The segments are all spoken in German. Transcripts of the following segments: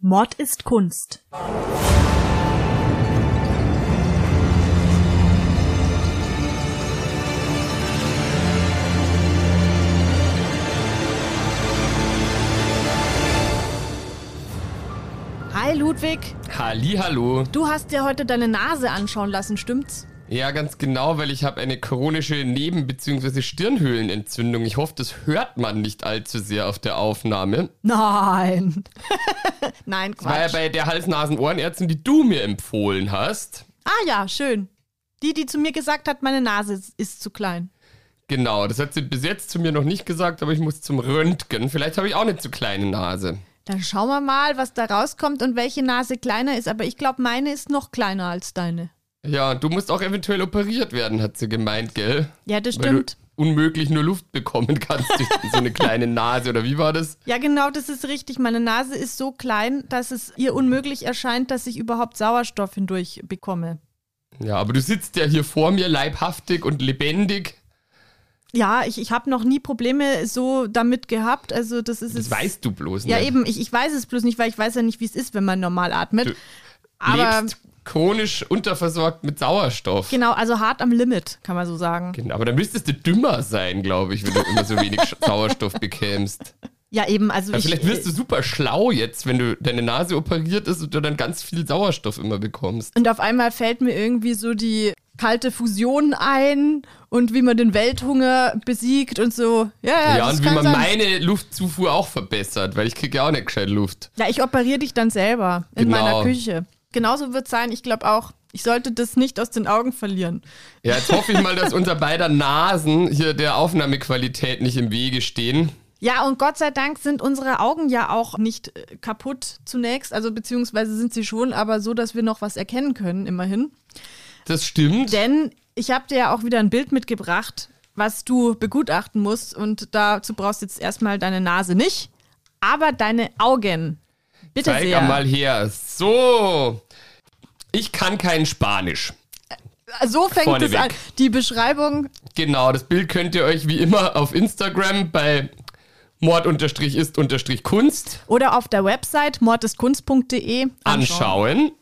Mord ist Kunst. Hi Ludwig, Hallo. du hast dir heute deine Nase anschauen lassen, stimmt's? Ja, ganz genau, weil ich habe eine chronische Neben- bzw. Stirnhöhlenentzündung. Ich hoffe, das hört man nicht allzu sehr auf der Aufnahme. Nein. Nein, Das war ja Quatsch. bei der Hals-Nasen-Ohrenärztin, die du mir empfohlen hast. ah ja, schön. Die, die zu mir gesagt hat, meine Nase ist- ist zu klein. Genau, das hat sie bis jetzt zu mir noch nicht gesagt, aber ich muss zum Röntgen. Vielleicht habe ich auch eine zu kleine Nase. Dann schauen wir mal, was da rauskommt und welche Nase kleiner ist. Aber ich glaube, meine ist noch kleiner als deine. Ja, du musst auch eventuell operiert werden, hat sie gemeint, gell? Ja, das Weil stimmt. du unmöglich nur Luft bekommen kannst durch so eine kleine Nase, oder wie war das? Ja, genau, das ist richtig. Meine Nase ist so klein, dass es ihr unmöglich erscheint, dass ich überhaupt Sauerstoff hindurch bekomme. Ja, aber du sitzt ja hier vor mir, leibhaftig und lebendig. Ja, ich, ich habe noch nie Probleme so damit gehabt. Also das ist Das weißt du bloß Ja, nicht. eben. Ich, ich weiß es bloß nicht, weil ich weiß ja nicht, wie es ist, wenn man normal atmet. Du Aber lebst chronisch unterversorgt mit Sauerstoff. genau, also hart am Limit, kann man so sagen. Genau, aber dann müsstest du dümmer sein, glaube ich, wenn du immer so wenig Sauerstoff bekämst. Ja, eben. Also, Also ich, vielleicht wirst du super schlau jetzt, wenn du deine Nase operiert ist und du dann ganz viel Sauerstoff immer bekommst. Und auf einmal fällt mir irgendwie so die kalte Fusion ein und wie man den Welthunger besiegt und so. Ja, ja, Ja, und wie man sein. meine Luftzufuhr auch verbessert, weil ich kriege ja auch nicht gescheit Luft. Ja, ich operiere dich dann selber in Genau. meiner Küche. Genauso wird es sein, ich glaube auch. Ich sollte das nicht aus den Augen verlieren. Ja, jetzt hoffe ich mal, dass unser beider Nasen hier der Aufnahmequalität nicht im Wege stehen. Ja, und Gott sei Dank sind unsere Augen ja auch nicht äh, kaputt zunächst, also beziehungsweise sind sie schon, aber so, dass wir noch was erkennen können, immerhin. Das stimmt. Denn ich habe dir ja auch wieder ein Bild mitgebracht, was du begutachten musst. Und dazu brauchst du jetzt erstmal deine Nase nicht, aber deine Augen. Bitte Zeig sehr. mal her. So. Ich kann kein Spanisch. So fängt es Vorneweg. an. Die Beschreibung, Genau, das Bild könnt ihr euch wie immer auf Instagram bei mord-ist-kunst oder auf der Website mordeskunst.de anschauen.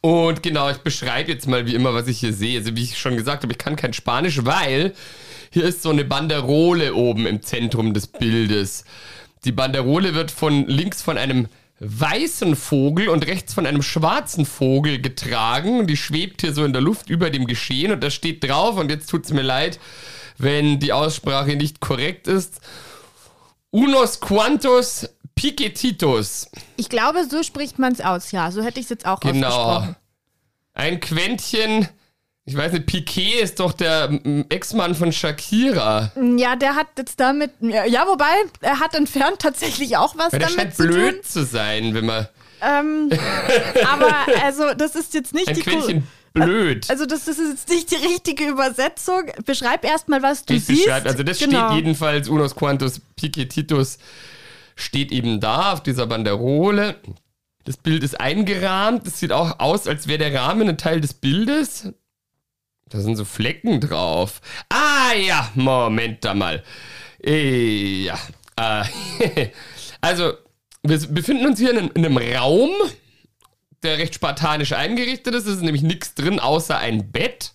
Und genau, ich beschreibe jetzt mal wie immer, was ich hier sehe. Also wie ich schon gesagt habe, ich kann kein Spanisch, weil hier ist so eine Banderole oben im Zentrum des Bildes. Die Banderole wird von links von einem weißen Vogel und rechts von einem schwarzen Vogel getragen. Die schwebt hier so in der Luft über dem Geschehen und da steht drauf, und jetzt tut's mir leid, wenn die Aussprache nicht korrekt ist, unos cuantos piquetitos. Ich glaube, so spricht man es aus, ja. So hätte ich es jetzt auch Genau. ausgesprochen. Ein Quäntchen, ich weiß nicht, Piquet ist doch der Ex-Mann von Shakira. Ja, der hat jetzt damit. Ja, wobei, er hat entfernt tatsächlich auch was Weil der damit scheint zu tun. blöd zu sein, wenn man. Ähm, aber also, das ist jetzt nicht Ein die Quäntchen blöd. Also, das, das ist jetzt nicht die richtige Übersetzung. Beschreib erstmal, was du das siehst. beschreibt. Also das Genau. steht jedenfalls unos cuantos piquetitos steht eben da auf dieser Banderole. Das Bild ist eingerahmt. Es sieht auch aus, als wäre der Rahmen ein Teil des Bildes. Da sind so Flecken drauf. Ah ja, Moment da mal. Äh, ja. Äh, also, wir befinden uns hier in, in einem Raum, der recht spartanisch eingerichtet ist. Es ist nämlich nichts drin, außer ein Bett.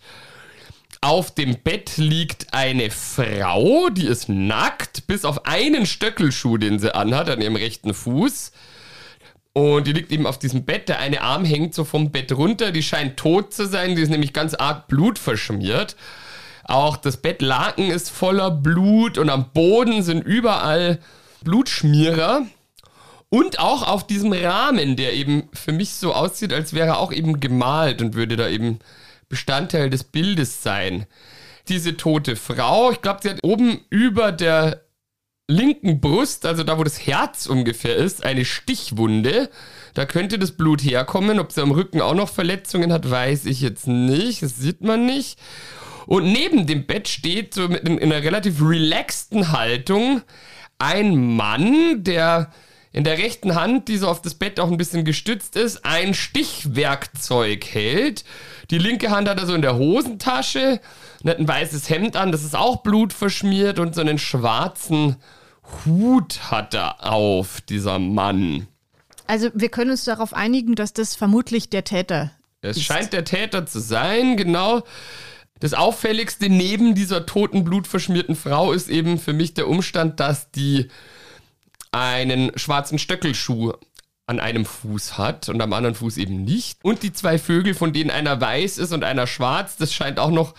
Auf dem Bett liegt eine Frau, die ist nackt, bis auf einen Stöckelschuh, den sie anhat, an ihrem rechten Fuß. Und die liegt eben auf diesem Bett. Der eine Arm hängt so vom Bett runter. Die scheint tot zu sein. Die ist nämlich ganz arg blutverschmiert. Auch das Bettlaken ist voller Blut und am Boden sind überall Blutschmierer. Und auch auf diesem Rahmen, der eben für mich so aussieht, als wäre er auch eben gemalt und würde da eben Bestandteil des Bildes sein. Diese tote Frau, ich glaube, sie hat oben über der linken Brust, also da, wo das Herz ungefähr ist, eine Stichwunde. Da könnte das Blut herkommen. Ob sie am Rücken auch noch Verletzungen hat, weiß ich jetzt nicht. Das sieht man nicht. Und neben dem Bett steht so in, in einer relativ relaxten Haltung ein Mann, der in der rechten Hand, die so auf das Bett auch ein bisschen gestützt ist, ein Stichwerkzeug hält. Die linke Hand hat er so in der Hosentasche und hat ein weißes Hemd an, das ist auch blutverschmiert und so einen schwarzen Hut hat er auf, dieser Mann. Also wir können uns darauf einigen, dass das vermutlich der Täter Es ist. scheint der Täter zu sein, genau. Das auffälligste neben dieser toten, blutverschmierten Frau ist eben für mich der Umstand, dass die einen schwarzen Stöckelschuh an einem Fuß hat und am anderen Fuß eben nicht. Und die zwei Vögel, von denen einer weiß ist und einer schwarz, das scheint auch noch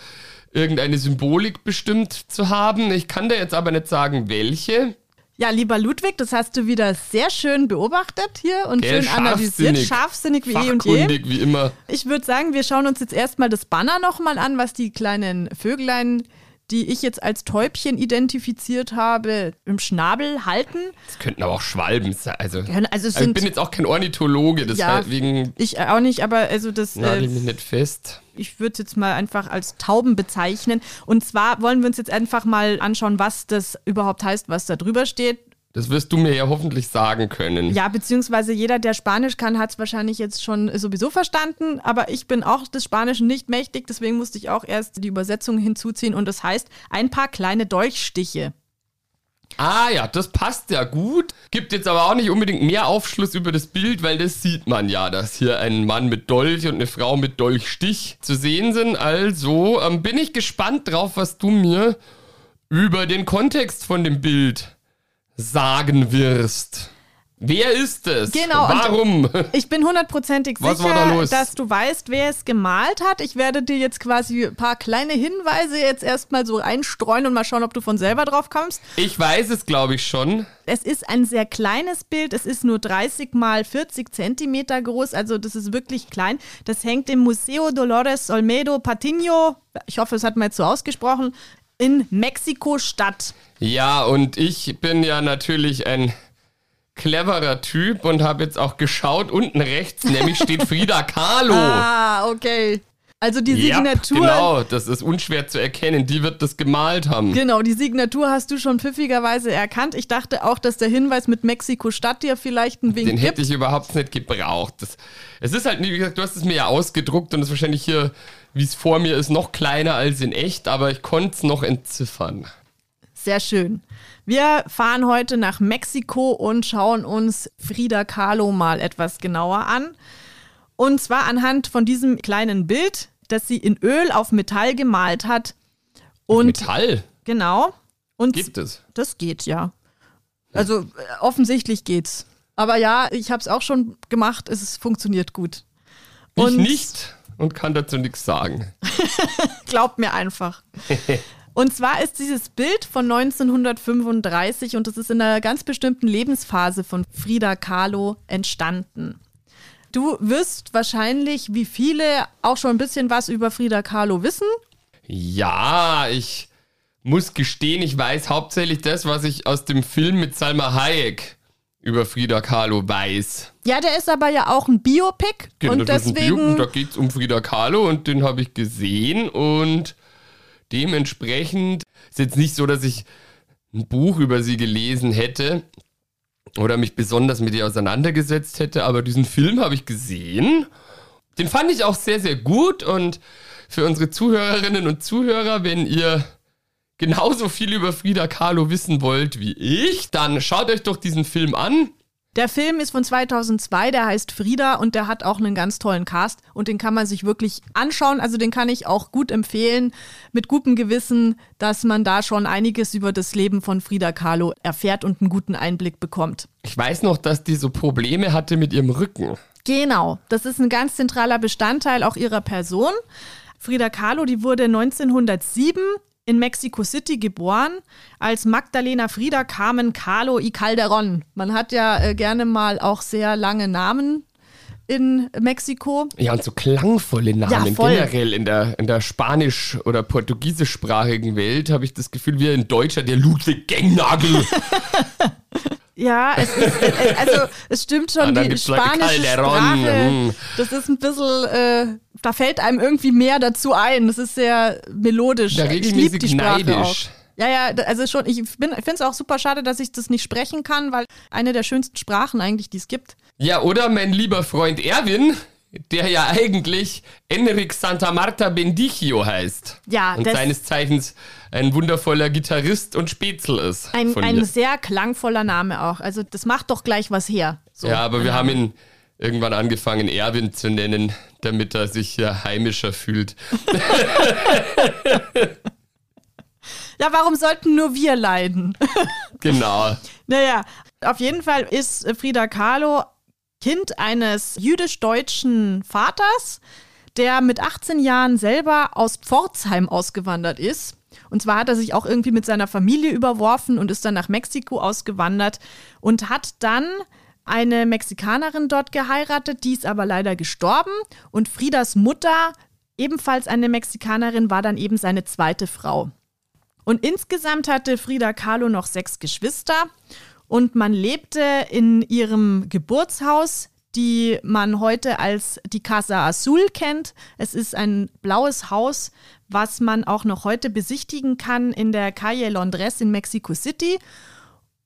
irgendeine Symbolik bestimmt zu haben. Ich kann dir jetzt aber nicht sagen, welche. Ja, lieber Ludwig, das hast du wieder sehr schön beobachtet hier und Gell, schön analysiert, scharfsinnig wie eh und je. wie immer. Ich würde sagen, wir schauen uns jetzt erstmal das Banner nochmal an, was die kleinen Vöglein, die ich jetzt als Täubchen identifiziert habe, im Schnabel halten. Das könnten aber auch Schwalben sein. Also, Ja, also also ich sind- bin jetzt auch kein Ornithologe, Ja, deswegen Ich auch nicht, aber also das, nagel äh, mich nicht fest. ich würde es jetzt mal einfach als Tauben bezeichnen. Und zwar wollen wir uns jetzt einfach mal anschauen, was das überhaupt heißt, was da drüber steht. Das wirst du mir ja hoffentlich sagen können. Ja, beziehungsweise jeder, der Spanisch kann, hat es wahrscheinlich jetzt schon sowieso verstanden. Aber ich bin auch des Spanischen nicht mächtig, deswegen musste ich auch erst die Übersetzung hinzuziehen. Und das heißt, ein paar kleine Dolchstiche. Ah ja, das passt ja gut. Gibt jetzt aber auch nicht unbedingt mehr Aufschluss über das Bild, weil das sieht man ja, dass hier ein Mann mit Dolch und eine Frau mit Dolchstich zu sehen sind. Also ähm, bin ich gespannt drauf, was du mir über den Kontext von dem Bild sagen wirst. Wer ist es? Genau, Warum? Ich bin hundertprozentig sicher, da dass du weißt, wer es gemalt hat. Ich werde dir jetzt quasi ein paar kleine Hinweise jetzt erstmal so einstreuen und mal schauen, ob du von selber drauf kommst. Ich weiß es, glaube ich, schon. Es ist ein sehr kleines Bild. Es ist nur 30 mal 40 Zentimeter groß. Also das ist wirklich klein. Das hängt im Museo Dolores Olmedo Patiño, ich hoffe, das hat man jetzt so ausgesprochen, in Mexiko-Stadt. Ja, und ich bin ja natürlich ein cleverer Typ und habe jetzt auch geschaut, unten rechts nämlich steht Frida Kahlo. Ah, okay. Also die Signatur. genau, das ist unschwer zu erkennen. Die wird das gemalt haben. Genau, die Signatur hast du schon pfiffigerweise erkannt. Ich dachte auch, dass der Hinweis mit Mexiko-Stadt dir vielleicht einen Wink Den gibt. hätte ich überhaupt nicht gebraucht. Das, es ist halt, wie gesagt, du hast es mir ja ausgedruckt und es ist wahrscheinlich hier, wie es vor mir ist, noch kleiner als in echt, aber ich konnte es noch entziffern. Sehr schön. Wir fahren heute nach Mexiko und schauen uns Frida Kahlo mal etwas genauer an. Und zwar anhand von diesem kleinen Bild, das sie in Öl auf Metall gemalt hat. Und Metall genau. Und gibt es. das geht ja. Also äh, offensichtlich geht's. Aber ja, ich habe es auch schon gemacht. Es funktioniert gut. Ich Und- nicht und kann dazu nichts sagen. Glaubt mir einfach. Und zwar ist dieses Bild von 1935 und das ist in einer ganz bestimmten Lebensphase von Frida Kahlo entstanden. Du wirst wahrscheinlich, wie viele, auch schon ein bisschen was über Frida Kahlo wissen. Ja, ich muss gestehen, ich weiß hauptsächlich das, was ich aus dem Film mit Salma Hayek über Frida Kahlo weiß. Ja, der ist aber ja auch ein Biopic Genau, und das ist ein Bio- deswegen und da geht es um Frida Kahlo und den habe ich gesehen und dementsprechend ist jetzt nicht so, dass ich ein Buch über sie gelesen hätte oder mich besonders mit ihr auseinandergesetzt hätte, aber diesen Film habe ich gesehen. Den fand ich auch sehr, sehr gut und für unsere Zuhörerinnen und Zuhörer, wenn ihr genauso viel über Frida Kahlo wissen wollt wie ich, dann schaut euch doch diesen Film an. Der Film ist von 2002, der heißt Frida und der hat auch einen ganz tollen Cast und den kann man sich wirklich anschauen. Also den kann ich auch gut empfehlen, mit gutem Gewissen, dass man da schon einiges über das Leben von Frida Kahlo erfährt und einen guten Einblick bekommt. Ich weiß noch, dass die so Probleme hatte mit ihrem Rücken. Genau, das ist ein ganz zentraler Bestandteil auch ihrer Person. Frida Kahlo, die wurde 1907 in Mexico City geboren als Magdalena Frida Carmen Kahlo y Calderón. Man hat ja äh, gerne mal auch sehr lange Namen in Mexiko. Ja, und so klangvolle Namen Ja, voll. generell in der, in der spanisch- oder portugiesischsprachigen Welt habe ich das Gefühl, wie ein Deutscher, der Ludwig Gengnagel. Ja, es ist, äh, also es stimmt schon, dann die spanische Sprache, hm. das ist ein bisschen, äh, da fällt einem irgendwie mehr dazu ein. Das ist sehr melodisch. Ja, ich regelmäßig lieb die Sprache neidisch. auch. Ja, ja, da- also schon, ich finde es auch super schade, dass ich das nicht sprechen kann, weil eine der schönsten Sprachen eigentlich, die es gibt. ja, oder mein lieber Freund Erwin, der ja eigentlich Enric Santa Marta Bendichio heißt. Ja, Und seines Zeichens ein wundervoller Gitarrist und Spätzl ist. Ein, ein mir. sehr klangvoller Name auch. Also das macht doch gleich was her. So. Ja, aber wir haben ihn irgendwann angefangen, Erwin zu nennen, damit er sich ja heimischer fühlt. Ja, warum sollten nur wir leiden? genau. Naja, auf jeden Fall ist Frida Kahlo Kind eines jüdisch-deutschen Vaters, der mit 18 Jahren selber aus Pforzheim ausgewandert ist. Und zwar hat er sich auch irgendwie mit seiner Familie überworfen und ist dann nach Mexiko ausgewandert und hat dann eine Mexikanerin dort geheiratet, die ist aber leider gestorben. Und Friedas Mutter, ebenfalls eine Mexikanerin, war dann eben seine zweite Frau. Und insgesamt hatte Frida Kahlo noch sechs Geschwister und man lebte in ihrem Geburtshaus, die man heute als die Casa Azul kennt. Es ist ein blaues Haus, was man auch noch heute besichtigen kann in der Calle Londres in Mexico City.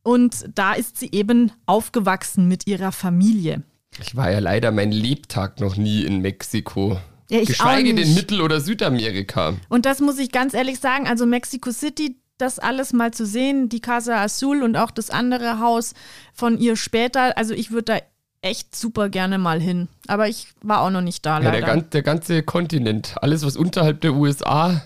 Und da ist sie eben aufgewachsen mit ihrer Familie. Ich war ja leider mein Lebtag noch nie in Mexiko. Ja, ich Geschweige denn Mittel- oder Südamerika. Und das muss ich ganz ehrlich sagen, also Mexico City, das alles mal zu sehen, die Casa Azul und auch das andere Haus von ihr später, also ich würde da echt super gerne mal hin. Aber ich war auch noch nicht da, Ja, leider. der, der ganze Kontinent, alles was unterhalb der USA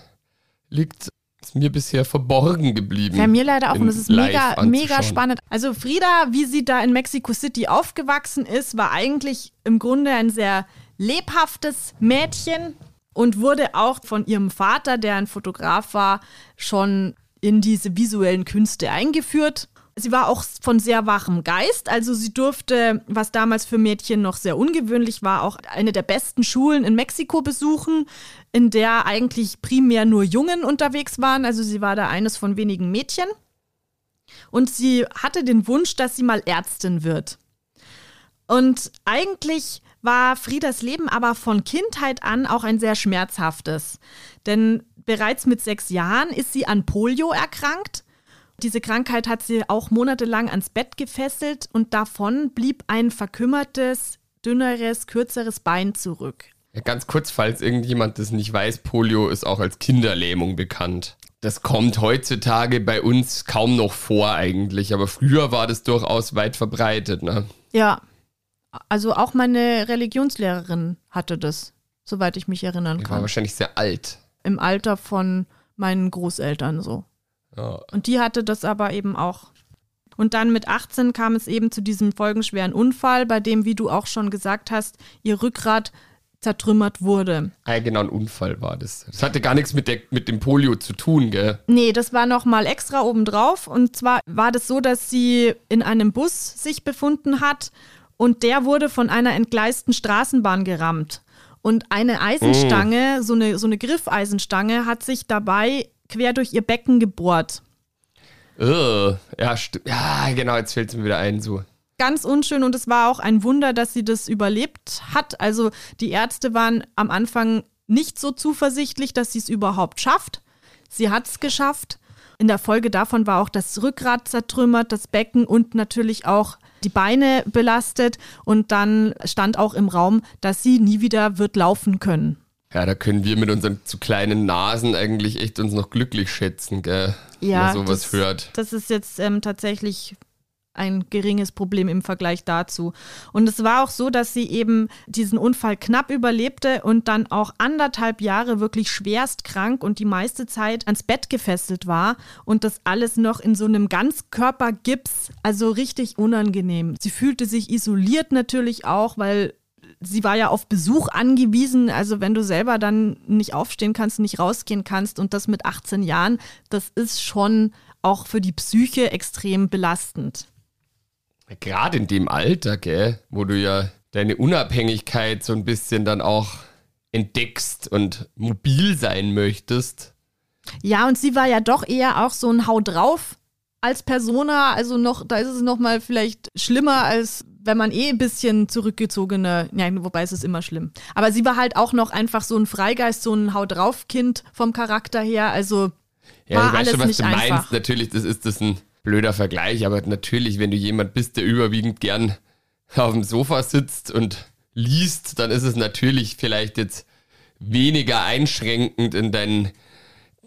liegt, ist mir bisher verborgen geblieben. Ja, mir leider auch. Und es ist mega, mega spannend. Also Frieda, wie sie da in Mexico City aufgewachsen ist, war eigentlich im Grunde ein sehr lebhaftes Mädchen und wurde auch von ihrem Vater, der ein Fotograf war, schon in diese visuellen Künste eingeführt. Sie war auch von sehr wachem Geist, also sie durfte, was damals für Mädchen noch sehr ungewöhnlich war, auch eine der besten Schulen in Mexiko besuchen, in der eigentlich primär nur Jungen unterwegs waren. Also sie war da eines von wenigen Mädchen. Und sie hatte den Wunsch, dass sie mal Ärztin wird. Und eigentlich war Friedas Leben aber von Kindheit an auch ein sehr schmerzhaftes. Denn bereits mit sechs Jahren ist sie an Polio erkrankt. Diese Krankheit hat sie auch monatelang ans Bett gefesselt und davon blieb ein verkümmertes, dünneres, kürzeres Bein zurück. Ja, ganz kurz, falls irgendjemand das nicht weiß, Polio ist auch als Kinderlähmung bekannt. Das kommt heutzutage bei uns kaum noch vor eigentlich, aber früher war das durchaus weit verbreitet. Ne? Ja, also auch meine Religionslehrerin hatte das, soweit ich mich erinnern Die war kann. wahrscheinlich sehr alt. Im Alter von meinen Großeltern so. Ja. Und die hatte das aber eben auch. Und dann mit 18 kam es eben zu diesem folgenschweren Unfall, bei dem, wie du auch schon gesagt hast, ihr Rückgrat zertrümmert wurde. Ah, genau, ein Unfall war das. Das hatte gar nichts mit, der, mit dem Polio zu tun, gell? Nee, das war nochmal extra obendrauf. Und zwar war das so, dass sie in einem Bus sich befunden hat und der wurde von einer entgleisten Straßenbahn gerammt. Und eine Eisenstange, so, eine, so eine Griffeisenstange, hat sich dabei quer durch ihr Becken gebohrt. Ugh. Ja, ja, genau, jetzt fällt es mir wieder ein. So. Ganz unschön und es war auch ein Wunder, dass sie das überlebt hat. Also die Ärzte waren am Anfang nicht so zuversichtlich, dass sie es überhaupt schafft. Sie hat es geschafft. In der Folge davon war auch das Rückgrat zertrümmert, das Becken und natürlich auch die Beine belastet. Und dann stand auch im Raum, dass sie nie wieder wird laufen können. Ja, da können wir mit unseren zu kleinen Nasen eigentlich echt uns noch glücklich schätzen, gell? Ja, Wenn man sowas das, hört. Das ist jetzt ähm, tatsächlich ein geringes Problem im Vergleich dazu. Und es war auch so, dass sie eben diesen Unfall knapp überlebte und dann auch anderthalb Jahre wirklich schwerst krank und die meiste Zeit ans Bett gefesselt war und das alles noch in so einem Ganzkörpergips, also richtig unangenehm. Sie fühlte sich isoliert natürlich auch, weil sie war ja auf Besuch angewiesen. Also wenn du selber dann nicht aufstehen kannst, nicht rausgehen kannst und das mit 18 Jahren, das ist schon auch für die Psyche extrem belastend. Gerade in dem Alter, gell, wo du ja deine Unabhängigkeit so ein bisschen dann auch entdeckst und mobil sein möchtest. Ja, und sie war ja doch eher auch so ein Hau drauf als Persona. Also noch, da ist es noch mal vielleicht schlimmer, als wenn man eh ein bisschen zurückgezogene, ja, wobei es ist immer schlimm. Aber sie war halt auch noch einfach so ein Freigeist, so ein Hau drauf Kind vom Charakter her. Also Ja, war ich weiß alles schon, was nicht du meinst. einfach. Natürlich, das ist das ein blöder Vergleich, aber natürlich, wenn du jemand bist, der überwiegend gern auf dem Sofa sitzt und liest, dann ist es natürlich vielleicht jetzt weniger einschränkend in deinen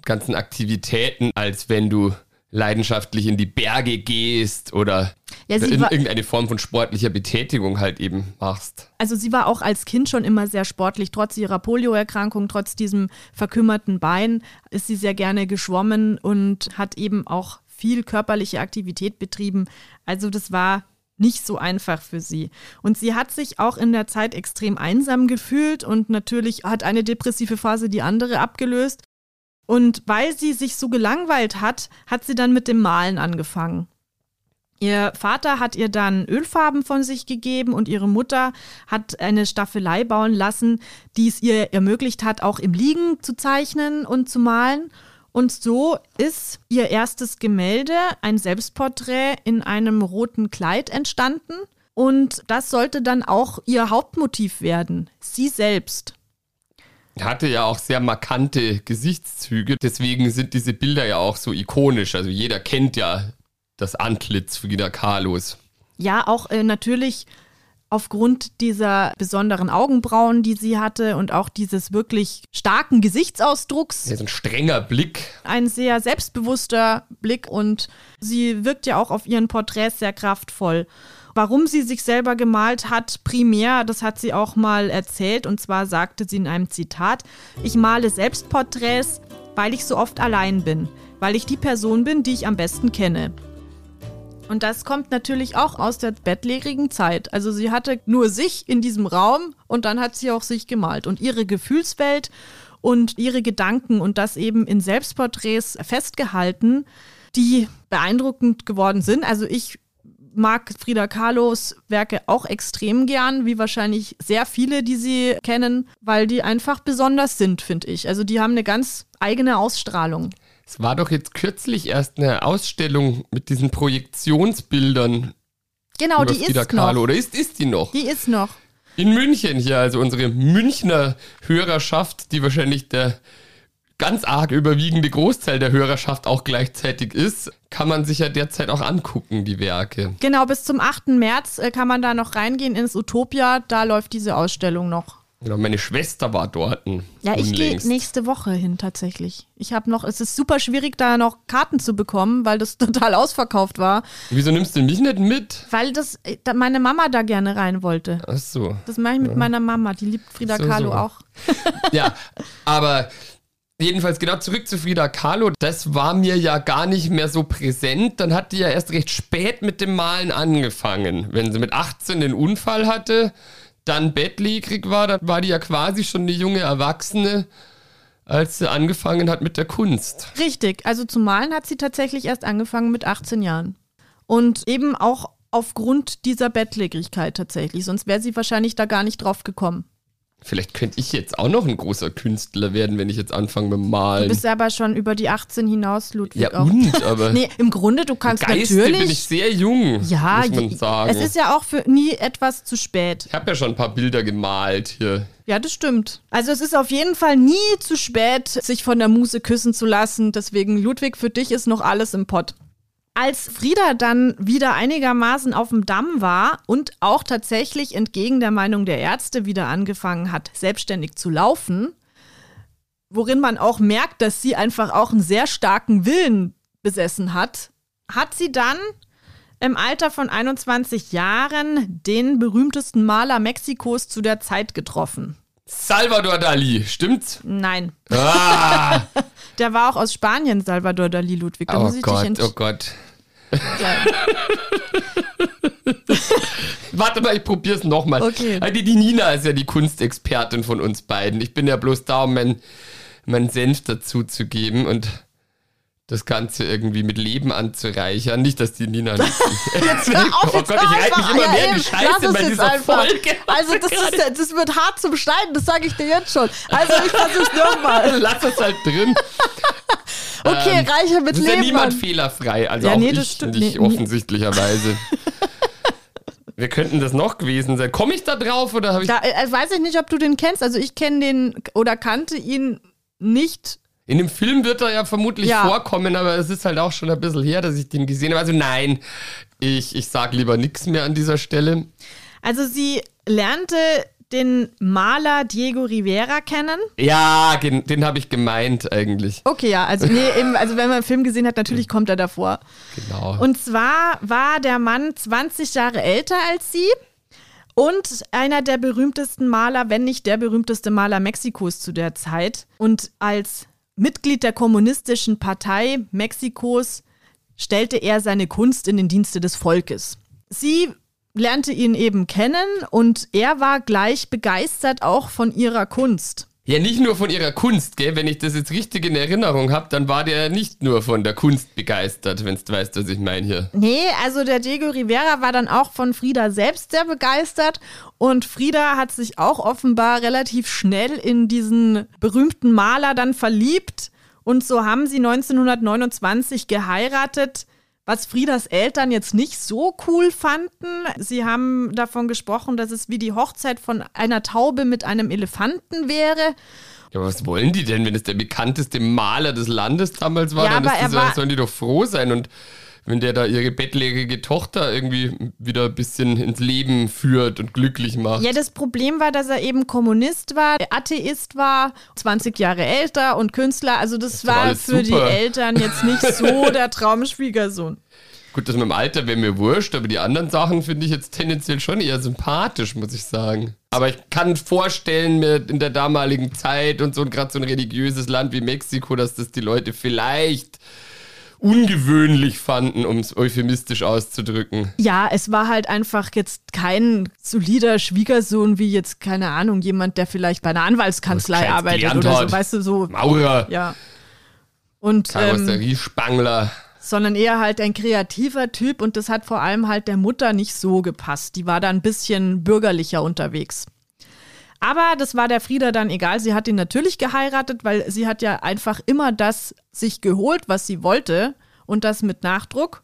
ganzen Aktivitäten, als wenn du leidenschaftlich in die Berge gehst oder Ja, war- irgendeine Form von sportlicher Betätigung halt eben machst. Also sie war auch als Kind schon immer sehr sportlich, trotz ihrer Polioerkrankung, trotz diesem verkümmerten Bein ist sie sehr gerne geschwommen und hat eben auch viel körperliche Aktivität betrieben. Also das war nicht so einfach für sie. Und sie hat sich auch in der Zeit extrem einsam gefühlt und natürlich hat eine depressive Phase die andere abgelöst. Und weil sie sich so gelangweilt hat, hat sie dann mit dem Malen angefangen. Ihr Vater hat ihr dann Ölfarben von sich gegeben und ihre Mutter hat eine Staffelei bauen lassen, die es ihr ermöglicht hat, auch im Liegen zu zeichnen und zu malen. Und so ist ihr erstes Gemälde, ein Selbstporträt in einem roten Kleid entstanden. Und das sollte dann auch ihr Hauptmotiv werden, sie selbst. Hatte ja auch sehr markante Gesichtszüge, deswegen sind diese Bilder ja auch so ikonisch. Also jeder kennt ja das Antlitz Frida Kahlos. Ja, auch äh, natürlich aufgrund dieser besonderen Augenbrauen, die sie hatte und auch dieses wirklich starken Gesichtsausdrucks. Ja, so ein strenger Blick. Ein sehr selbstbewusster Blick und sie wirkt ja auch auf ihren Porträts sehr kraftvoll. Warum sie sich selber gemalt hat, primär, das hat sie auch mal erzählt. Und zwar sagte sie in einem Zitat, ich male Selbstporträts, weil ich so oft allein bin, weil ich die Person bin, die ich am besten kenne. Und das kommt natürlich auch aus der bettlägerigen Zeit. Also sie hatte nur sich in diesem Raum und dann hat sie auch sich gemalt. Und ihre Gefühlswelt und ihre Gedanken und das eben in Selbstporträts festgehalten, die beeindruckend geworden sind. Also ich mag Frida Kahlos Werke auch extrem gern, wie wahrscheinlich sehr viele, die sie kennen, weil die einfach besonders sind, finde ich. Also die haben eine ganz eigene Ausstrahlung. Es war doch jetzt kürzlich erst eine Ausstellung mit diesen Projektionsbildern Genau, die Frida ist Kahlo. noch. Oder ist, ist die noch? Die ist noch. In München hier, also unsere Münchner Hörerschaft, die wahrscheinlich der ganz arg überwiegende Großteil der Hörerschaft auch gleichzeitig ist, kann man sich ja derzeit auch angucken, die Werke. Genau, bis zum 8. März äh, kann man da noch reingehen ins Utopia. Da läuft diese Ausstellung noch. Genau, meine Schwester war dort. Ja, ich gehe nächste Woche hin tatsächlich. Ich habe noch, es ist super schwierig, da noch Karten zu bekommen, weil das total ausverkauft war. Wieso nimmst du mich nicht mit? Weil das äh, meine Mama da gerne rein wollte. Ach so. Das mache ich mit meiner Mama, die liebt Frida So, Kahlo so. auch. Ja, aber jedenfalls genau zurück zu Frida Kahlo. Das war mir ja gar nicht mehr so präsent. Dann hat die ja erst recht spät mit dem Malen angefangen. Wenn sie mit 18 den Unfall hatte, dann bettlägerig war, dann war die ja quasi schon eine junge Erwachsene, als sie angefangen hat mit der Kunst. Richtig, also zu malen hat sie tatsächlich erst angefangen mit 18 Jahren. Und eben auch aufgrund dieser Bettlägerigkeit tatsächlich, sonst wäre sie wahrscheinlich da gar nicht drauf gekommen. Vielleicht könnte ich jetzt auch noch ein großer Künstler werden, wenn ich jetzt anfange mit Malen. Du bist aber schon über die 18 hinaus, Ludwig. ja, auch. und, aber Nee, im Grunde, du kannst Geiste natürlich. bin ich sehr jung, ja, muss man sagen. es ist ja auch für nie etwas zu spät. ich habe ja schon ein paar Bilder gemalt hier. Ja, das stimmt. Also es ist auf jeden Fall nie zu spät, sich von der Muse küssen zu lassen. Deswegen, Ludwig, für dich ist noch alles im Pott. Als Frieda dann wieder einigermaßen auf dem Damm war und auch tatsächlich entgegen der Meinung der Ärzte wieder angefangen hat, selbstständig zu laufen, worin man auch merkt, dass sie einfach auch einen sehr starken Willen besessen hat, hat sie dann im Alter von 21 Jahren den berühmtesten Maler Mexikos zu der Zeit getroffen. Salvador Dali, stimmt's? Nein, Ah, der war auch aus Spanien, Salvador Dali Ludwig. Da oh Gott, oh Gott. Warte mal, ich probier's nochmal. Okay. Die, die Nina ist ja die Kunstexpertin von uns beiden. Ich bin ja bloß da, um meinen mein Senf dazu zu geben und das Ganze irgendwie mit Leben anzureichern. Nicht, dass die Nina nicht. Hör auf, oh jetzt Gott, ich reite mich immer ja, mehr in die Scheiße bei jetzt dieser einfach. Folge. Also das, ist, das wird hart zum Schneiden, das sage ich dir jetzt schon. Also ich versuch's nochmal. Lass es halt drin. Okay, Ähm, reiche mit Es ist ja Leben. niemand an. fehlerfrei, also Ja, auch nee, das ich stimmt. nicht Nee, offensichtlicherweise. Wer könnten das noch gewesen sein? Komme ich da drauf oder habe ich Da äh, weiß ich nicht, ob du den kennst. Also ich kenne den oder kannte ihn nicht. In dem Film wird er ja vermutlich Ja. vorkommen, aber es ist halt auch schon ein bisschen her, dass ich den gesehen habe. Also nein, ich, ich sag lieber nichts mehr an dieser Stelle. Also sie lernte den Maler Diego Rivera kennen? Ja, den, den habe ich gemeint eigentlich. Okay, ja, also nee, eben, also wenn man einen Film gesehen hat, natürlich kommt er davor. Genau. Und zwar war der Mann 20 Jahre älter als sie und einer der berühmtesten Maler, wenn nicht der berühmteste Maler Mexikos zu der Zeit. Und als Mitglied der Kommunistischen Partei Mexikos stellte er seine Kunst in den Dienste des Volkes. Sie lernte ihn eben kennen und er war gleich begeistert auch von ihrer Kunst. Ja, nicht nur von ihrer Kunst, gell? Wenn ich das jetzt richtig in Erinnerung habe, dann war der nicht nur von der Kunst begeistert, wenn du weißt, was ich meine hier. Nee, also der Diego Rivera war dann auch von Frieda selbst sehr begeistert und Frieda hat sich auch offenbar relativ schnell in diesen berühmten Maler dann verliebt und so haben sie 1929 geheiratet was Friedas Eltern jetzt nicht so cool fanden. Sie haben davon gesprochen, dass es wie die Hochzeit von einer Taube mit einem Elefanten wäre. Ja, was wollen die denn, wenn es der bekannteste Maler des Landes damals war? Ja, dann aber ist das, er war- sollen die doch froh sein und wenn der da ihre bettlägerige Tochter irgendwie wieder ein bisschen ins Leben führt und glücklich macht. Ja, das Problem war, dass er eben Kommunist war, Atheist war, 20 Jahre älter und Künstler. Also das, doch war für die super. Eltern jetzt nicht so der Traumschwiegersohn. Gut, das mit dem Alter wäre mir wurscht, aber die anderen Sachen finde ich jetzt tendenziell schon eher sympathisch, muss ich sagen. Aber ich kann vorstellen, mir in der damaligen Zeit und so gerade so ein religiöses Land wie Mexiko, dass das die Leute vielleicht ungewöhnlich fanden, um es euphemistisch auszudrücken. Ja, es war halt einfach jetzt kein solider Schwiegersohn wie jetzt, keine Ahnung, jemand, der vielleicht bei einer Anwaltskanzlei arbeitet oder so, weißt du, so. Maurer, Ja. Und ähm, Karosseriespangler. sondern eher halt ein kreativer Typ und das hat vor allem halt der Mutter nicht so gepasst. Die war da ein bisschen bürgerlicher unterwegs. Aber das war der Frieda dann egal. Sie hat ihn natürlich geheiratet, weil sie hat ja einfach immer das sich geholt, was sie wollte und das mit Nachdruck.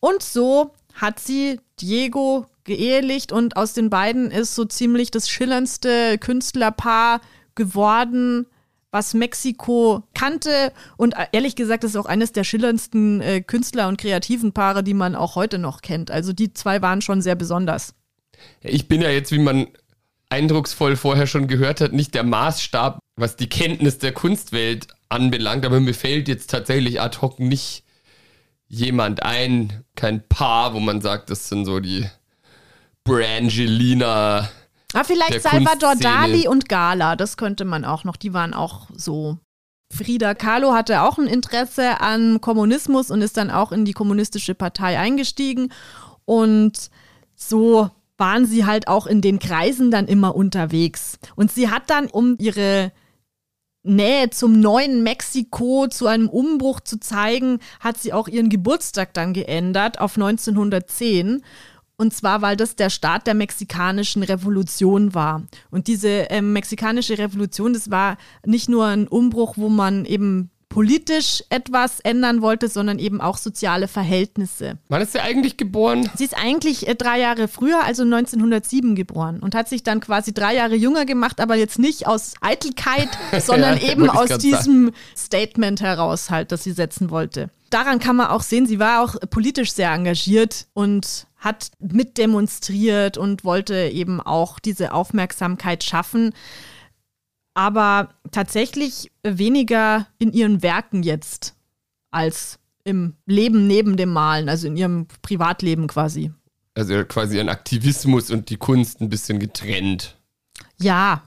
Und so hat sie Diego geehelicht und aus den beiden ist so ziemlich das schillerndste Künstlerpaar geworden, was Mexiko kannte. Und ehrlich gesagt, ist auch eines der schillerndsten äh, Künstler- und kreativen Paare, die man auch heute noch kennt. Also die zwei waren schon sehr besonders. Ich bin ja jetzt, wie man eindrucksvoll vorher schon gehört hat, nicht der Maßstab, was die Kenntnis der Kunstwelt anbelangt, aber mir fällt jetzt tatsächlich ad hoc nicht jemand ein, kein Paar, wo man sagt, das sind so die Brangelina. Ah, vielleicht Der Salvador. Dali und Gala, das könnte man auch noch. Die waren auch so. Frida Kahlo hatte auch ein Interesse an Kommunismus und ist dann auch in die kommunistische Partei eingestiegen. Und so waren sie halt auch in den Kreisen dann immer unterwegs. Und sie hat dann, um ihre Nähe zum neuen Mexiko, zu einem Umbruch zu zeigen, hat sie auch ihren Geburtstag dann geändert auf 1910. Und zwar, weil das der Start der mexikanischen Revolution war. Und diese ähm, mexikanische Revolution, das war nicht nur ein Umbruch, wo man eben politisch etwas ändern wollte, sondern eben auch soziale Verhältnisse. Wann ist sie eigentlich geboren? Sie ist eigentlich äh, drei Jahre früher, also 1907 geboren und hat sich dann quasi drei Jahre jünger gemacht, aber jetzt nicht aus Eitelkeit, sondern Ja, eben aus diesem Statement heraus halt, das sie setzen wollte. Daran kann man auch sehen, sie war auch politisch sehr engagiert und hat mitdemonstriert und wollte eben auch diese Aufmerksamkeit schaffen aber tatsächlich weniger in ihren Werken jetzt als im Leben neben dem Malen, also in ihrem Privatleben quasi. Also quasi ein Aktivismus und die Kunst ein bisschen getrennt. Ja,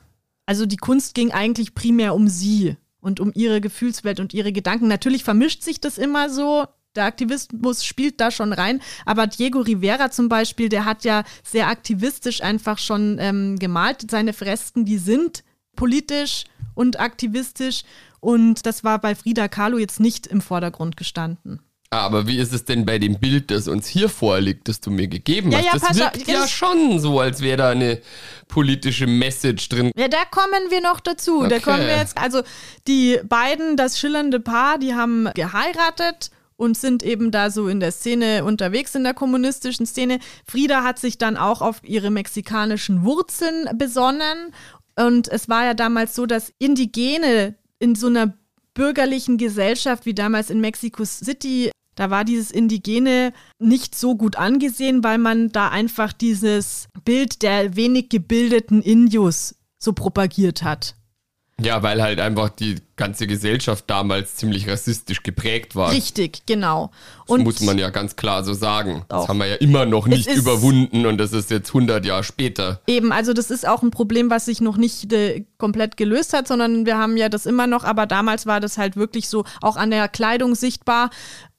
also die Kunst ging eigentlich primär um sie und um ihre Gefühlswelt und ihre Gedanken. Natürlich vermischt sich das immer so. Der Aktivismus spielt da schon rein. Aber Diego Rivera zum Beispiel, der hat ja sehr aktivistisch einfach schon ähm, gemalt. Seine Fresken, die sind politisch und aktivistisch. Und das war bei Frida Kahlo jetzt nicht im Vordergrund gestanden. Aber wie ist es denn bei dem Bild, das uns hier vorliegt, das du mir gegeben Ja, hast? ja, das pass wirkt ja schon so, als wäre da eine politische Message drin. Ja, da kommen wir noch dazu. Da Okay. kommen wir jetzt. Also die beiden, das schillernde Paar, die haben geheiratet und sind eben da so in der Szene unterwegs, in der kommunistischen Szene. Frida hat sich dann auch auf ihre mexikanischen Wurzeln besonnen. Und es war ja damals so, dass Indigene in so einer bürgerlichen Gesellschaft wie damals in Mexico City Da war dieses Indigene nicht so gut angesehen, weil man da einfach dieses Bild der wenig gebildeten Indios so propagiert hat. Ja, weil halt einfach die ganze Gesellschaft damals ziemlich rassistisch geprägt war. Richtig, genau. Und das muss man ja ganz klar so sagen. Auch. Das haben wir ja immer noch nicht überwunden und das ist jetzt 100 Jahre später. Eben, also das ist auch ein Problem, was sich noch nicht äh, komplett gelöst hat, sondern wir haben ja das immer noch, aber damals war das halt wirklich so auch an der Kleidung sichtbar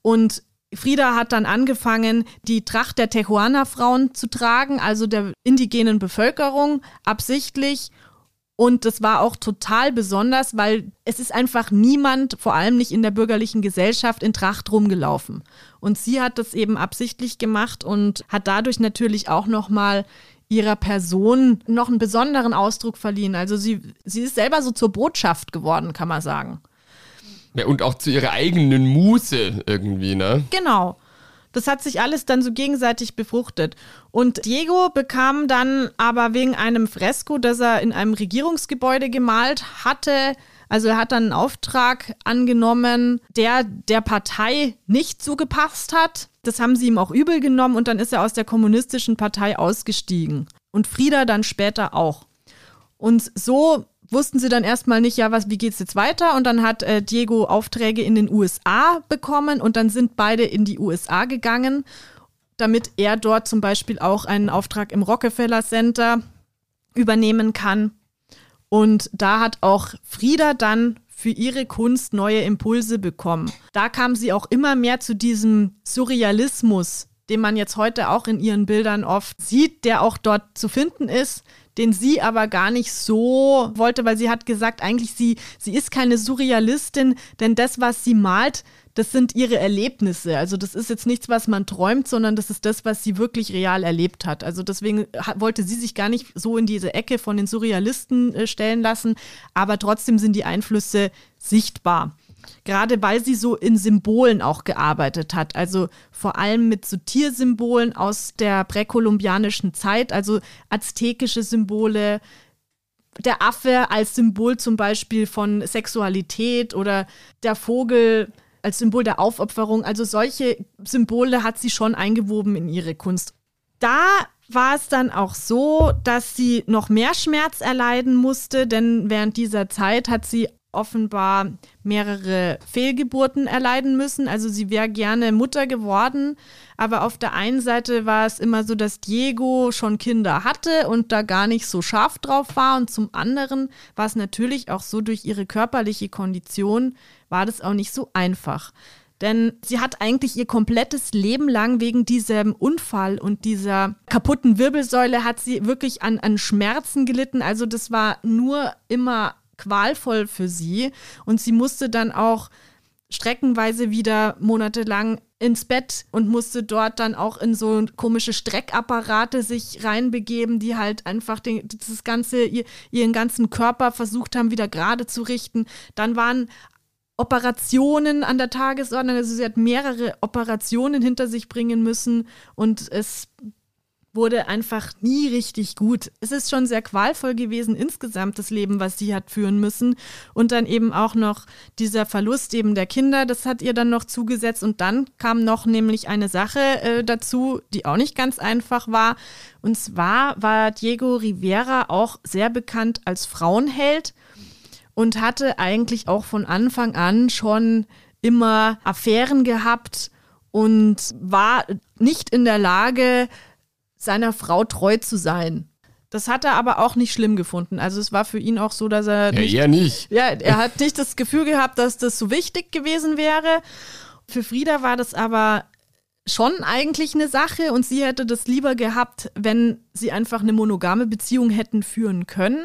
und Frieda hat dann angefangen, die Tracht der Tehuana-Frauen zu tragen, also der indigenen Bevölkerung, absichtlich und das war auch total besonders, weil es ist einfach niemand, vor allem nicht in der bürgerlichen Gesellschaft, in Tracht rumgelaufen. Und sie hat das eben absichtlich gemacht und hat dadurch natürlich auch nochmal ihrer Person noch einen besonderen Ausdruck verliehen. Also sie, sie ist selber so zur Botschaft geworden, kann man sagen. Ja, und auch zu ihrer eigenen Muse irgendwie, ne? Genau. Das hat sich alles dann so gegenseitig befruchtet. Und Diego bekam dann aber wegen einem Fresko, das er in einem Regierungsgebäude gemalt hatte, also er hat dann einen Auftrag angenommen, der der Partei nicht zugepasst hat. Das haben sie ihm auch übel genommen und dann ist er aus der kommunistischen Partei ausgestiegen. Und Frieda dann später auch. Und so wussten sie dann erstmal nicht, ja, was, wie geht's jetzt weiter? Und dann hat äh, Diego Aufträge in den USA bekommen und dann sind beide in die USA gegangen, damit er dort zum Beispiel auch einen Auftrag im Rockefeller Center übernehmen kann. Und da hat auch Frieda dann für ihre Kunst neue Impulse bekommen. Da kam sie auch immer mehr zu diesem Surrealismus, den man jetzt heute auch in ihren Bildern oft sieht, der auch dort zu finden ist, den sie aber gar nicht so wollte, weil sie hat gesagt, eigentlich sie, sie ist keine Surrealistin, denn das, was sie malt, das sind ihre Erlebnisse. Also das ist jetzt nichts, was man träumt, sondern das ist das, was sie wirklich real erlebt hat. Also deswegen wollte sie sich gar nicht so in diese Ecke von den Surrealisten äh, stellen lassen, aber trotzdem sind die Einflüsse sichtbar gerade weil sie so in Symbolen auch gearbeitet hat. Also vor allem mit so Tiersymbolen aus der präkolumbianischen Zeit, also aztekische Symbole, der Affe als Symbol zum Beispiel von Sexualität oder der Vogel als Symbol der Aufopferung. Also solche Symbole hat sie schon eingewoben in ihre Kunst. Da war es dann auch so, dass sie noch mehr Schmerz erleiden musste, denn während dieser Zeit hat sie offenbar mehrere Fehlgeburten erleiden müssen. Also sie wäre gerne Mutter geworden, aber auf der einen Seite war es immer so, dass Diego schon Kinder hatte und da gar nicht so scharf drauf war und zum anderen war es natürlich auch so durch ihre körperliche Kondition war das auch nicht so einfach. Denn sie hat eigentlich ihr komplettes Leben lang wegen diesem Unfall und dieser kaputten Wirbelsäule hat sie wirklich an, an Schmerzen gelitten. Also das war nur immer qualvoll für sie und sie musste dann auch streckenweise wieder monatelang ins Bett und musste dort dann auch in so komische Streckapparate sich reinbegeben, die halt einfach den, das ganze, ihren ganzen Körper versucht haben, wieder gerade zu richten. Dann waren Operationen an der Tagesordnung, also sie hat mehrere Operationen hinter sich bringen müssen und es wurde einfach nie richtig gut. Es ist schon sehr qualvoll gewesen insgesamt das Leben, was sie hat führen müssen. Und dann eben auch noch dieser Verlust eben der Kinder, das hat ihr dann noch zugesetzt. Und dann kam noch nämlich eine Sache äh, dazu, die auch nicht ganz einfach war. Und zwar war Diego Rivera auch sehr bekannt als Frauenheld und hatte eigentlich auch von Anfang an schon immer Affären gehabt und war nicht in der Lage, seiner Frau treu zu sein. Das hat er aber auch nicht schlimm gefunden. Also es war für ihn auch so, dass er. Ja, nicht, eher nicht. Ja, er hat nicht das Gefühl gehabt, dass das so wichtig gewesen wäre. Für Frieda war das aber schon eigentlich eine Sache und sie hätte das lieber gehabt, wenn sie einfach eine monogame Beziehung hätten führen können.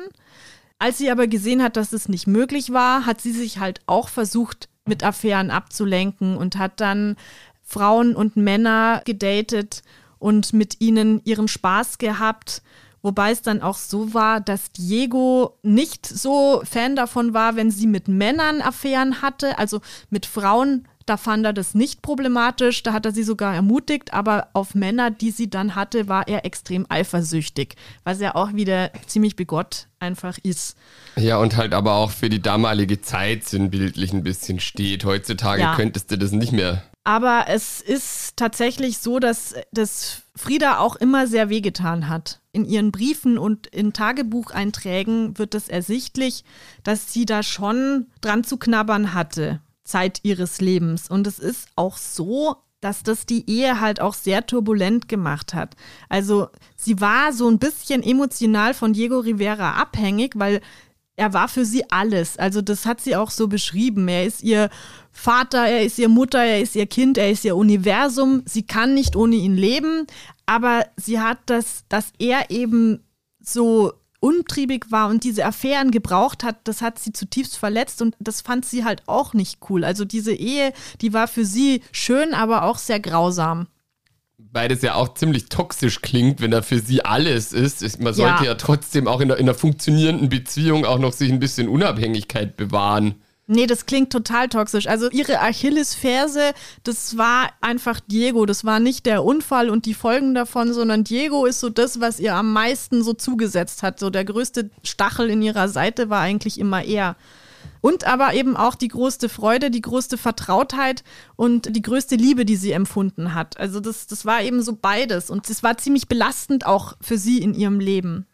Als sie aber gesehen hat, dass das nicht möglich war, hat sie sich halt auch versucht, mit Affären abzulenken und hat dann Frauen und Männer gedatet und mit ihnen ihren Spaß gehabt. Wobei es dann auch so war, dass Diego nicht so Fan davon war, wenn sie mit Männern Affären hatte, also mit Frauen. Da fand er das nicht problematisch, da hat er sie sogar ermutigt, aber auf Männer, die sie dann hatte, war er extrem eifersüchtig, was ja auch wieder ziemlich bigott einfach ist. Ja, und halt aber auch für die damalige Zeit sinnbildlich ein bisschen steht. Heutzutage ja. könntest du das nicht mehr Aber es ist tatsächlich so, dass das Frieda auch immer sehr wehgetan hat. In ihren Briefen und in Tagebucheinträgen wird es ersichtlich, dass sie da schon dran zu knabbern hatte, Zeit ihres Lebens. Und es ist auch so, dass das die Ehe halt auch sehr turbulent gemacht hat. Also sie war so ein bisschen emotional von Diego Rivera abhängig, weil er war für sie alles. Also das hat sie auch so beschrieben. Er ist ihr Vater, er ist ihr Mutter, er ist ihr Kind, er ist ihr Universum. Sie kann nicht ohne ihn leben, aber sie hat das, dass er eben so untriebig war und diese Affären gebraucht hat, das hat sie zutiefst verletzt und das fand sie halt auch nicht cool. Also diese Ehe, die war für sie schön, aber auch sehr grausam weil das ja auch ziemlich toxisch klingt, wenn er für sie alles ist. Man sollte ja, ja trotzdem auch in einer, in einer funktionierenden Beziehung auch noch sich ein bisschen Unabhängigkeit bewahren. Nee, das klingt total toxisch. Also ihre Achillesferse, das war einfach Diego. Das war nicht der Unfall und die Folgen davon, sondern Diego ist so das, was ihr am meisten so zugesetzt hat. So der größte Stachel in ihrer Seite war eigentlich immer er. Und aber eben auch die größte Freude, die größte Vertrautheit und die größte Liebe, die sie empfunden hat. Also das, das war eben so beides. Und es war ziemlich belastend auch für sie in ihrem Leben.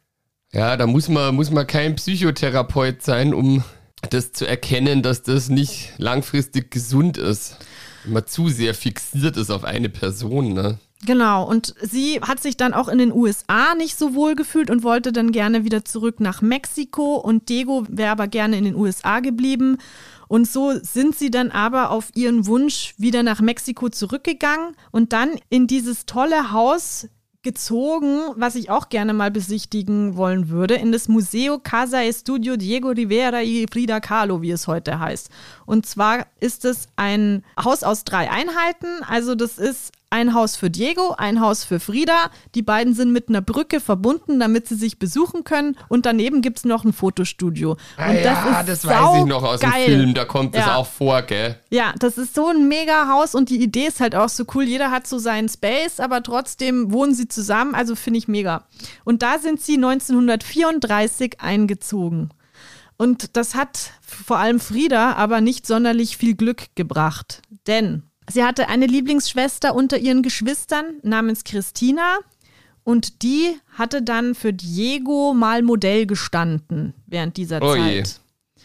Ja, da muss man, muss man kein Psychotherapeut sein, um das zu erkennen, dass das nicht langfristig gesund ist. Wenn man zu sehr fixiert ist auf eine Person, ne? Genau, und sie hat sich dann auch in den USA nicht so wohl gefühlt und wollte dann gerne wieder zurück nach Mexiko und Diego wäre aber gerne in den USA geblieben. Und so sind sie dann aber auf ihren Wunsch wieder nach Mexiko zurückgegangen und dann in dieses tolle Haus gezogen, was ich auch gerne mal besichtigen wollen würde, in das Museo Casa Estudio Diego Rivera y Frida Kahlo, wie es heute heißt. Und zwar ist es ein Haus aus drei Einheiten. Also das ist ein Haus für Diego, ein Haus für Frida. Die beiden sind mit einer Brücke verbunden, damit sie sich besuchen können. Und daneben gibt es noch ein Fotostudio. Ah, und das ja, das weiß ich noch aus geil. dem Film, da kommt ja. das auch vor, gell? Ja, das ist so ein mega Haus und die Idee ist halt auch so cool. Jeder hat so seinen Space, aber trotzdem wohnen sie zusammen. Also finde ich mega. Und da sind sie 1934 eingezogen. Und das hat vor allem Frieda aber nicht sonderlich viel Glück gebracht. Denn Sie hatte eine Lieblingsschwester unter ihren Geschwistern namens Christina und die hatte dann für Diego mal Modell gestanden während dieser oh Zeit. Je.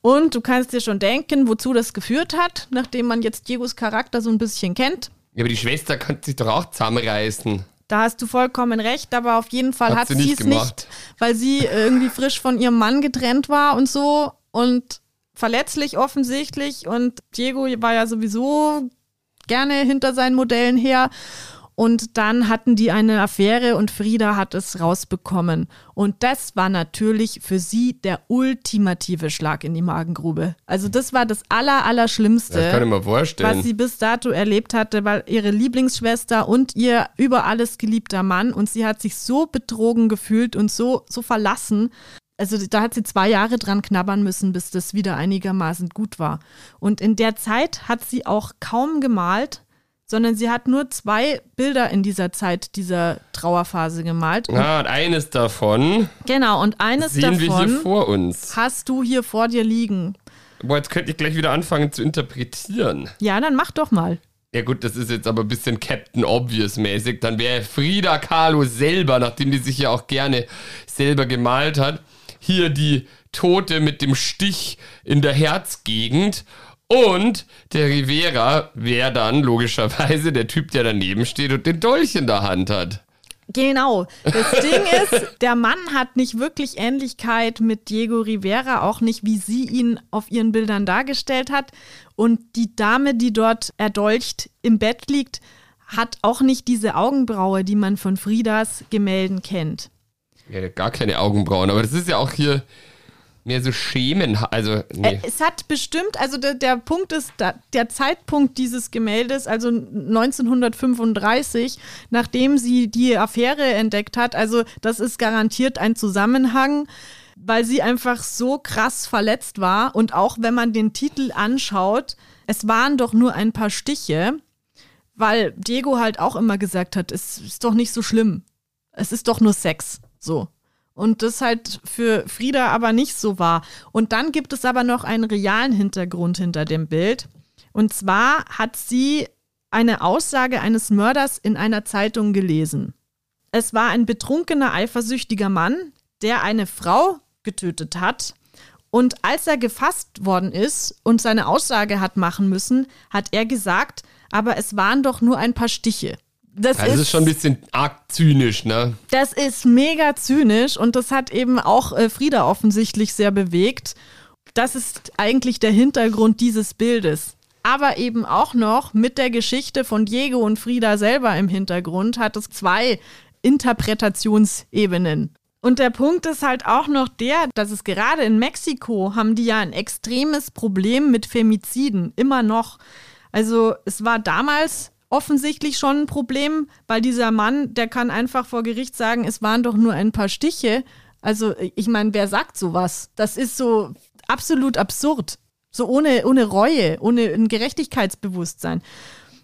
Und du kannst dir schon denken, wozu das geführt hat, nachdem man jetzt Diegos Charakter so ein bisschen kennt. Ja, aber die Schwester könnte sich doch auch zusammenreißen. Da hast du vollkommen recht, aber auf jeden Fall hat, hat sie es nicht, weil sie irgendwie frisch von ihrem Mann getrennt war und so und verletzlich offensichtlich und Diego war ja sowieso gerne hinter seinen Modellen her. Und dann hatten die eine Affäre und Frieda hat es rausbekommen. Und das war natürlich für sie der ultimative Schlag in die Magengrube. Also das war das aller, Allerschlimmste, was sie bis dato erlebt hatte, weil ihre Lieblingsschwester und ihr über alles geliebter Mann und sie hat sich so betrogen gefühlt und so, so verlassen also da hat sie zwei Jahre dran knabbern müssen, bis das wieder einigermaßen gut war. Und in der Zeit hat sie auch kaum gemalt, sondern sie hat nur zwei Bilder in dieser Zeit dieser Trauerphase gemalt. Ja, und eines davon. Genau, und eines sehen davon wir hier vor uns. hast du hier vor dir liegen. Boah, jetzt könnte ich gleich wieder anfangen zu interpretieren. Ja, dann mach doch mal. Ja gut, das ist jetzt aber ein bisschen Captain Obvious mäßig. Dann wäre Frida Kahlo selber, nachdem die sich ja auch gerne selber gemalt hat, hier die Tote mit dem Stich in der Herzgegend. Und der Rivera wäre dann logischerweise der Typ, der daneben steht und den Dolch in der Hand hat. Genau. Das Ding ist, der Mann hat nicht wirklich Ähnlichkeit mit Diego Rivera, auch nicht, wie sie ihn auf ihren Bildern dargestellt hat. Und die Dame, die dort erdolcht im Bett liegt, hat auch nicht diese Augenbraue, die man von Friedas Gemälden kennt. Ja, gar keine Augenbrauen, aber das ist ja auch hier mehr so Schemen. Also, nee. Äh, es hat bestimmt, also der, der Punkt ist, der Zeitpunkt dieses Gemäldes, also 1935, nachdem sie die Affäre entdeckt hat, also das ist garantiert ein Zusammenhang, weil sie einfach so krass verletzt war. Und auch wenn man den Titel anschaut, es waren doch nur ein paar Stiche, weil Diego halt auch immer gesagt hat, es ist doch nicht so schlimm. Es ist doch nur Sex. So. Und das halt für Frieda aber nicht so war. Und dann gibt es aber noch einen realen Hintergrund hinter dem Bild. Und zwar hat sie eine Aussage eines Mörders in einer Zeitung gelesen. Es war ein betrunkener, eifersüchtiger Mann, der eine Frau getötet hat. Und als er gefasst worden ist und seine Aussage hat machen müssen, hat er gesagt, aber es waren doch nur ein paar Stiche. Das, das ist, ist, schon ein bisschen arg zynisch, ne? Das ist mega zynisch und das hat eben auch äh, Frieda offensichtlich sehr bewegt. Das ist eigentlich der Hintergrund dieses Bildes. Aber eben auch noch mit der Geschichte von Diego und Frieda selber im Hintergrund hat es zwei Interpretationsebenen. Und der Punkt ist halt auch noch der, dass es gerade in Mexiko haben die ja ein extremes Problem mit Femiziden, immer noch. Also es war damals offensichtlich schon ein Problem, weil dieser Mann, der kann einfach vor Gericht sagen, es waren doch nur ein paar Stiche. Also ich meine, wer sagt sowas? Das ist so absolut absurd. So ohne, ohne Reue, ohne ein Gerechtigkeitsbewusstsein.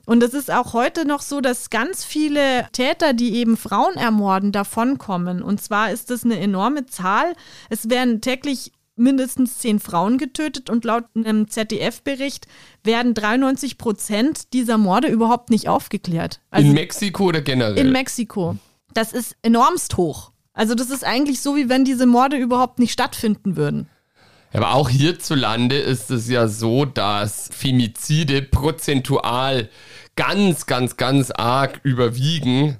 Und es ist auch heute noch so, dass ganz viele Täter, die eben Frauen ermorden, davonkommen. Und zwar ist das eine enorme Zahl. Es werden täglich mindestens zehn Frauen getötet und laut einem ZDF-Bericht werden 93 Prozent dieser Morde überhaupt nicht aufgeklärt. Also in Mexiko oder generell? In Mexiko. Das ist enormst hoch. Also das ist eigentlich so, wie wenn diese Morde überhaupt nicht stattfinden würden. Aber auch hierzulande ist es ja so, dass Femizide prozentual ganz, ganz, ganz arg überwiegen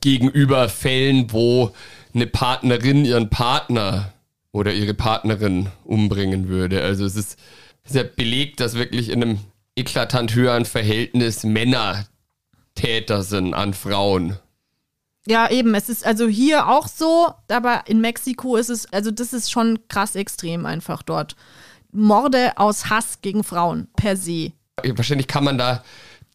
gegenüber Fällen, wo eine Partnerin ihren Partner oder ihre Partnerin umbringen würde. Also es ist sehr belegt, dass wirklich in einem eklatant höheren Verhältnis Männer Täter sind an Frauen. Ja, eben. Es ist also hier auch so, aber in Mexiko ist es, also das ist schon krass extrem einfach dort. Morde aus Hass gegen Frauen per se. Wahrscheinlich kann man da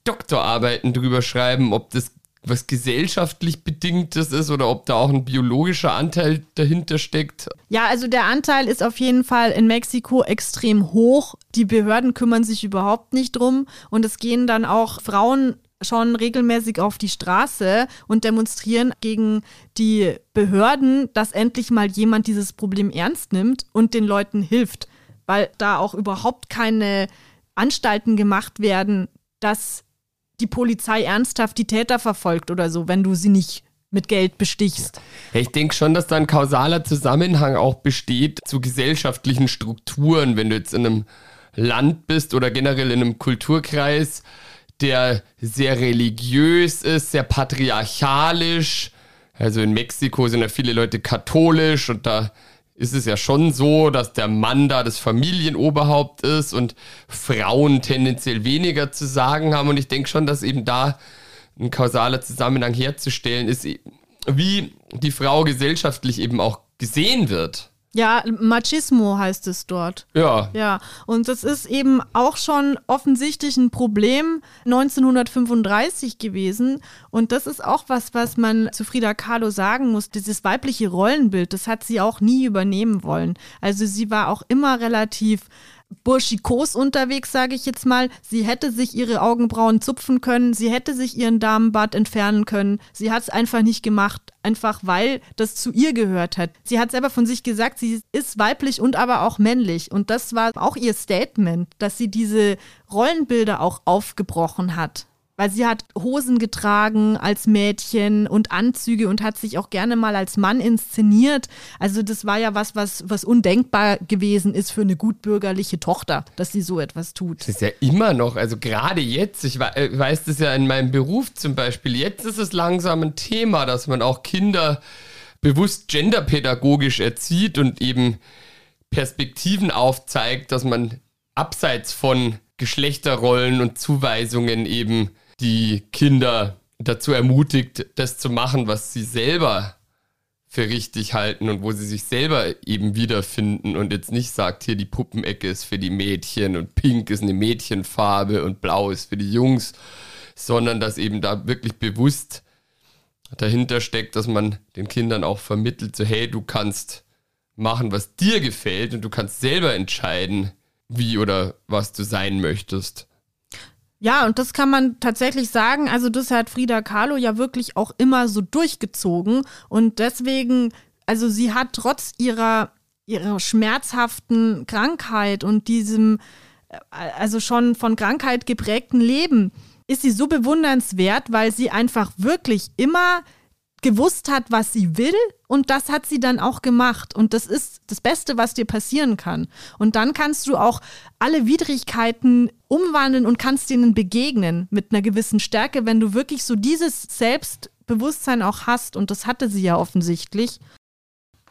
Doktorarbeiten drüber schreiben, ob das was gesellschaftlich bedingtes ist oder ob da auch ein biologischer Anteil dahinter steckt. Ja, also der Anteil ist auf jeden Fall in Mexiko extrem hoch. Die Behörden kümmern sich überhaupt nicht drum und es gehen dann auch Frauen schon regelmäßig auf die Straße und demonstrieren gegen die Behörden, dass endlich mal jemand dieses Problem ernst nimmt und den Leuten hilft, weil da auch überhaupt keine Anstalten gemacht werden, dass die Polizei ernsthaft die Täter verfolgt oder so, wenn du sie nicht mit Geld bestichst. Ich denke schon, dass da ein kausaler Zusammenhang auch besteht zu gesellschaftlichen Strukturen, wenn du jetzt in einem Land bist oder generell in einem Kulturkreis, der sehr religiös ist, sehr patriarchalisch. Also in Mexiko sind ja viele Leute katholisch und da ist es ja schon so, dass der Mann da das Familienoberhaupt ist und Frauen tendenziell weniger zu sagen haben. Und ich denke schon, dass eben da ein kausaler Zusammenhang herzustellen ist, wie die Frau gesellschaftlich eben auch gesehen wird. Ja, Machismo heißt es dort. Ja. Ja, und das ist eben auch schon offensichtlich ein Problem 1935 gewesen. Und das ist auch was, was man zu Frida Kahlo sagen muss. Dieses weibliche Rollenbild, das hat sie auch nie übernehmen wollen. Also sie war auch immer relativ burschikos unterwegs, sage ich jetzt mal. Sie hätte sich ihre Augenbrauen zupfen können, sie hätte sich ihren Damenbart entfernen können. Sie hat es einfach nicht gemacht, einfach weil das zu ihr gehört hat. Sie hat selber von sich gesagt, sie ist weiblich und aber auch männlich. Und das war auch ihr Statement, dass sie diese Rollenbilder auch aufgebrochen hat weil sie hat Hosen getragen als Mädchen und Anzüge und hat sich auch gerne mal als Mann inszeniert. Also das war ja was, was, was undenkbar gewesen ist für eine gutbürgerliche Tochter, dass sie so etwas tut. Das ist ja immer noch, also gerade jetzt, ich äh, weiß das ja in meinem Beruf zum Beispiel, jetzt ist es langsam ein Thema, dass man auch Kinder bewusst genderpädagogisch erzieht und eben Perspektiven aufzeigt, dass man abseits von Geschlechterrollen und Zuweisungen eben die Kinder dazu ermutigt, das zu machen, was sie selber für richtig halten und wo sie sich selber eben wiederfinden und jetzt nicht sagt, hier die Puppenecke ist für die Mädchen und pink ist eine Mädchenfarbe und blau ist für die Jungs, sondern dass eben da wirklich bewusst dahinter steckt, dass man den Kindern auch vermittelt, so hey, du kannst machen, was dir gefällt und du kannst selber entscheiden, wie oder was du sein möchtest. Ja, und das kann man tatsächlich sagen. Also, das hat Frida Kahlo ja wirklich auch immer so durchgezogen. Und deswegen, also, sie hat trotz ihrer, ihrer schmerzhaften Krankheit und diesem, äh, also schon von Krankheit geprägten Leben, ist sie so bewundernswert, weil sie einfach wirklich immer gewusst hat, was sie will und das hat sie dann auch gemacht und das ist das Beste, was dir passieren kann. Und dann kannst du auch alle Widrigkeiten umwandeln und kannst ihnen begegnen mit einer gewissen Stärke, wenn du wirklich so dieses Selbstbewusstsein auch hast und das hatte sie ja offensichtlich.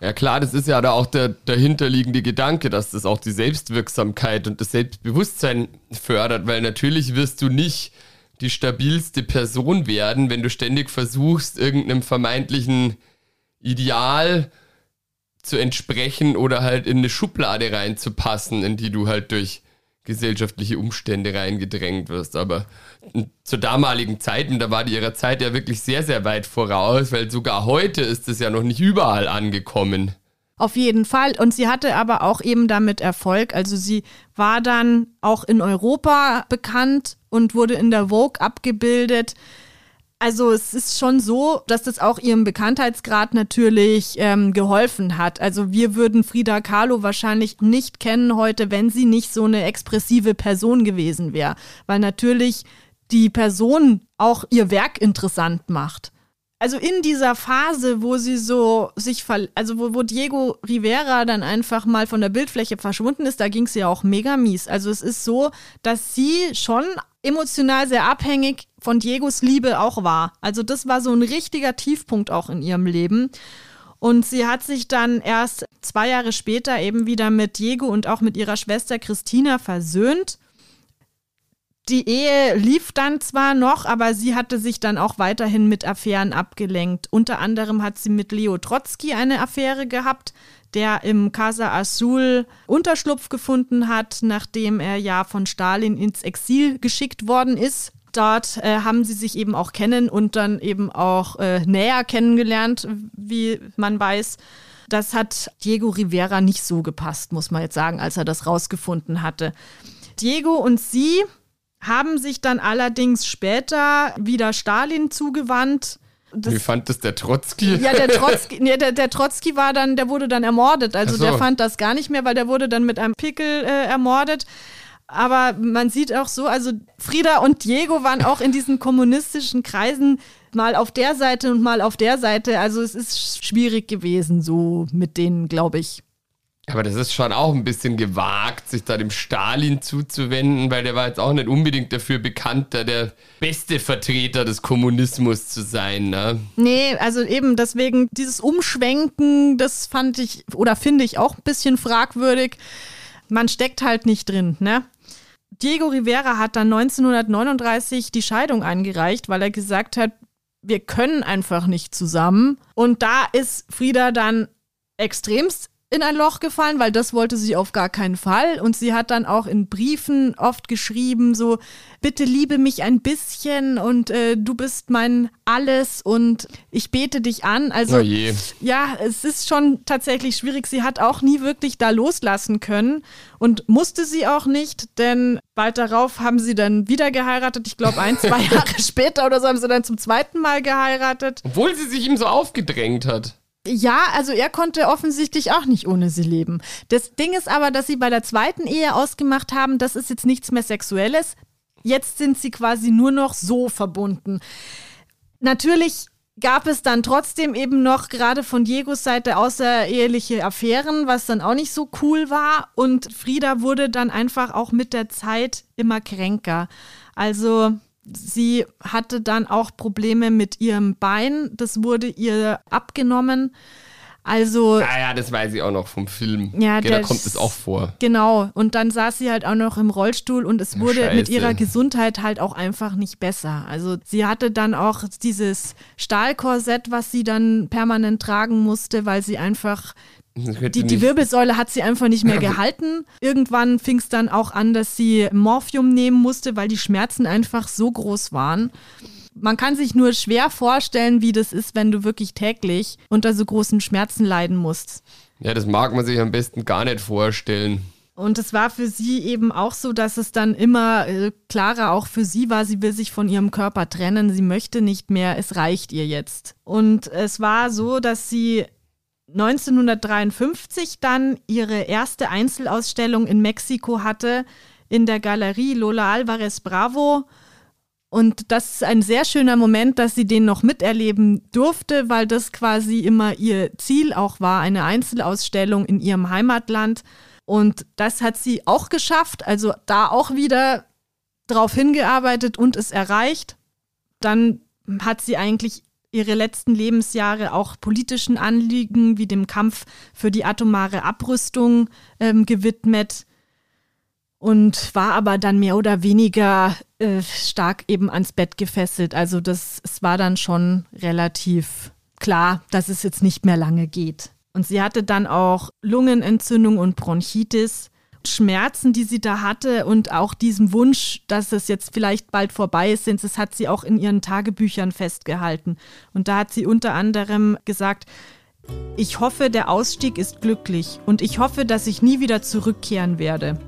Ja klar, das ist ja da auch der dahinterliegende Gedanke, dass das auch die Selbstwirksamkeit und das Selbstbewusstsein fördert, weil natürlich wirst du nicht die stabilste Person werden, wenn du ständig versuchst, irgendeinem vermeintlichen Ideal zu entsprechen oder halt in eine Schublade reinzupassen, in die du halt durch gesellschaftliche Umstände reingedrängt wirst. Aber zur damaligen Zeit, und da war die ihrer Zeit ja wirklich sehr, sehr weit voraus, weil sogar heute ist es ja noch nicht überall angekommen. Auf jeden Fall. Und sie hatte aber auch eben damit Erfolg. Also sie war dann auch in Europa bekannt und wurde in der Vogue abgebildet. Also es ist schon so, dass das auch ihrem Bekanntheitsgrad natürlich ähm, geholfen hat. Also wir würden Frida Kahlo wahrscheinlich nicht kennen heute, wenn sie nicht so eine expressive Person gewesen wäre. Weil natürlich die Person auch ihr Werk interessant macht also in dieser Phase, wo sie so sich, also wo, wo Diego Rivera dann einfach mal von der Bildfläche verschwunden ist, da ging es ja auch mega mies. Also es ist so, dass sie schon emotional sehr abhängig von Diegos Liebe auch war. Also das war so ein richtiger Tiefpunkt auch in ihrem Leben. Und sie hat sich dann erst zwei Jahre später eben wieder mit Diego und auch mit ihrer Schwester Christina versöhnt. Die Ehe lief dann zwar noch, aber sie hatte sich dann auch weiterhin mit Affären abgelenkt. Unter anderem hat sie mit Leo Trotzki eine Affäre gehabt, der im Casa Azul Unterschlupf gefunden hat, nachdem er ja von Stalin ins Exil geschickt worden ist. Dort äh, haben sie sich eben auch kennen und dann eben auch äh, näher kennengelernt, wie man weiß. Das hat Diego Rivera nicht so gepasst, muss man jetzt sagen, als er das rausgefunden hatte. Diego und sie haben sich dann allerdings später wieder Stalin zugewandt. Das, Wie fand das der Trotzki? Ja, der Trotzki, nee, der, der Trotzki war dann, der wurde dann ermordet. Also so. der fand das gar nicht mehr, weil der wurde dann mit einem Pickel äh, ermordet. Aber man sieht auch so, also Frieda und Diego waren auch in diesen kommunistischen Kreisen mal auf der Seite und mal auf der Seite. Also es ist schwierig gewesen, so mit denen, glaube ich. Aber das ist schon auch ein bisschen gewagt, sich da dem Stalin zuzuwenden, weil der war jetzt auch nicht unbedingt dafür bekannt, da der beste Vertreter des Kommunismus zu sein, ne? Nee, also eben deswegen dieses Umschwenken, das fand ich oder finde ich auch ein bisschen fragwürdig. Man steckt halt nicht drin, ne? Diego Rivera hat dann 1939 die Scheidung eingereicht, weil er gesagt hat, wir können einfach nicht zusammen. Und da ist Frieda dann extremst in ein Loch gefallen, weil das wollte sie auf gar keinen Fall. Und sie hat dann auch in Briefen oft geschrieben, so, bitte liebe mich ein bisschen und äh, du bist mein Alles und ich bete dich an. Also, oh ja, es ist schon tatsächlich schwierig. Sie hat auch nie wirklich da loslassen können und musste sie auch nicht, denn bald darauf haben sie dann wieder geheiratet. Ich glaube, ein, zwei Jahre später oder so haben sie dann zum zweiten Mal geheiratet. Obwohl sie sich ihm so aufgedrängt hat. Ja, also er konnte offensichtlich auch nicht ohne sie leben. Das Ding ist aber, dass sie bei der zweiten Ehe ausgemacht haben, das ist jetzt nichts mehr Sexuelles. Jetzt sind sie quasi nur noch so verbunden. Natürlich gab es dann trotzdem eben noch gerade von Diegos Seite außereheliche Affären, was dann auch nicht so cool war. Und Frieda wurde dann einfach auch mit der Zeit immer kränker. Also Sie hatte dann auch Probleme mit ihrem Bein. Das wurde ihr abgenommen. Also. Ja, ja, das weiß ich auch noch vom Film. Ja, da kommt es auch vor. Genau. Und dann saß sie halt auch noch im Rollstuhl und es wurde Scheiße. mit ihrer Gesundheit halt auch einfach nicht besser. Also sie hatte dann auch dieses Stahlkorsett, was sie dann permanent tragen musste, weil sie einfach die, die Wirbelsäule hat sie einfach nicht mehr gehalten. Irgendwann fing es dann auch an, dass sie Morphium nehmen musste, weil die Schmerzen einfach so groß waren. Man kann sich nur schwer vorstellen, wie das ist, wenn du wirklich täglich unter so großen Schmerzen leiden musst. Ja, das mag man sich am besten gar nicht vorstellen. Und es war für sie eben auch so, dass es dann immer äh, klarer auch für sie war, sie will sich von ihrem Körper trennen, sie möchte nicht mehr, es reicht ihr jetzt. Und es war so, dass sie 1953 dann ihre erste Einzelausstellung in Mexiko hatte, in der Galerie Lola Alvarez Bravo. Und das ist ein sehr schöner Moment, dass sie den noch miterleben durfte, weil das quasi immer ihr Ziel auch war, eine Einzelausstellung in ihrem Heimatland. Und das hat sie auch geschafft, also da auch wieder drauf hingearbeitet und es erreicht. Dann hat sie eigentlich ihre letzten Lebensjahre auch politischen Anliegen wie dem Kampf für die atomare Abrüstung ähm, gewidmet und war aber dann mehr oder weniger äh, stark eben ans Bett gefesselt. Also das es war dann schon relativ klar, dass es jetzt nicht mehr lange geht. Und sie hatte dann auch Lungenentzündung und Bronchitis. Schmerzen, die sie da hatte und auch diesem Wunsch, dass es jetzt vielleicht bald vorbei ist, das hat sie auch in ihren Tagebüchern festgehalten. Und da hat sie unter anderem gesagt, ich hoffe, der Ausstieg ist glücklich und ich hoffe, dass ich nie wieder zurückkehren werde.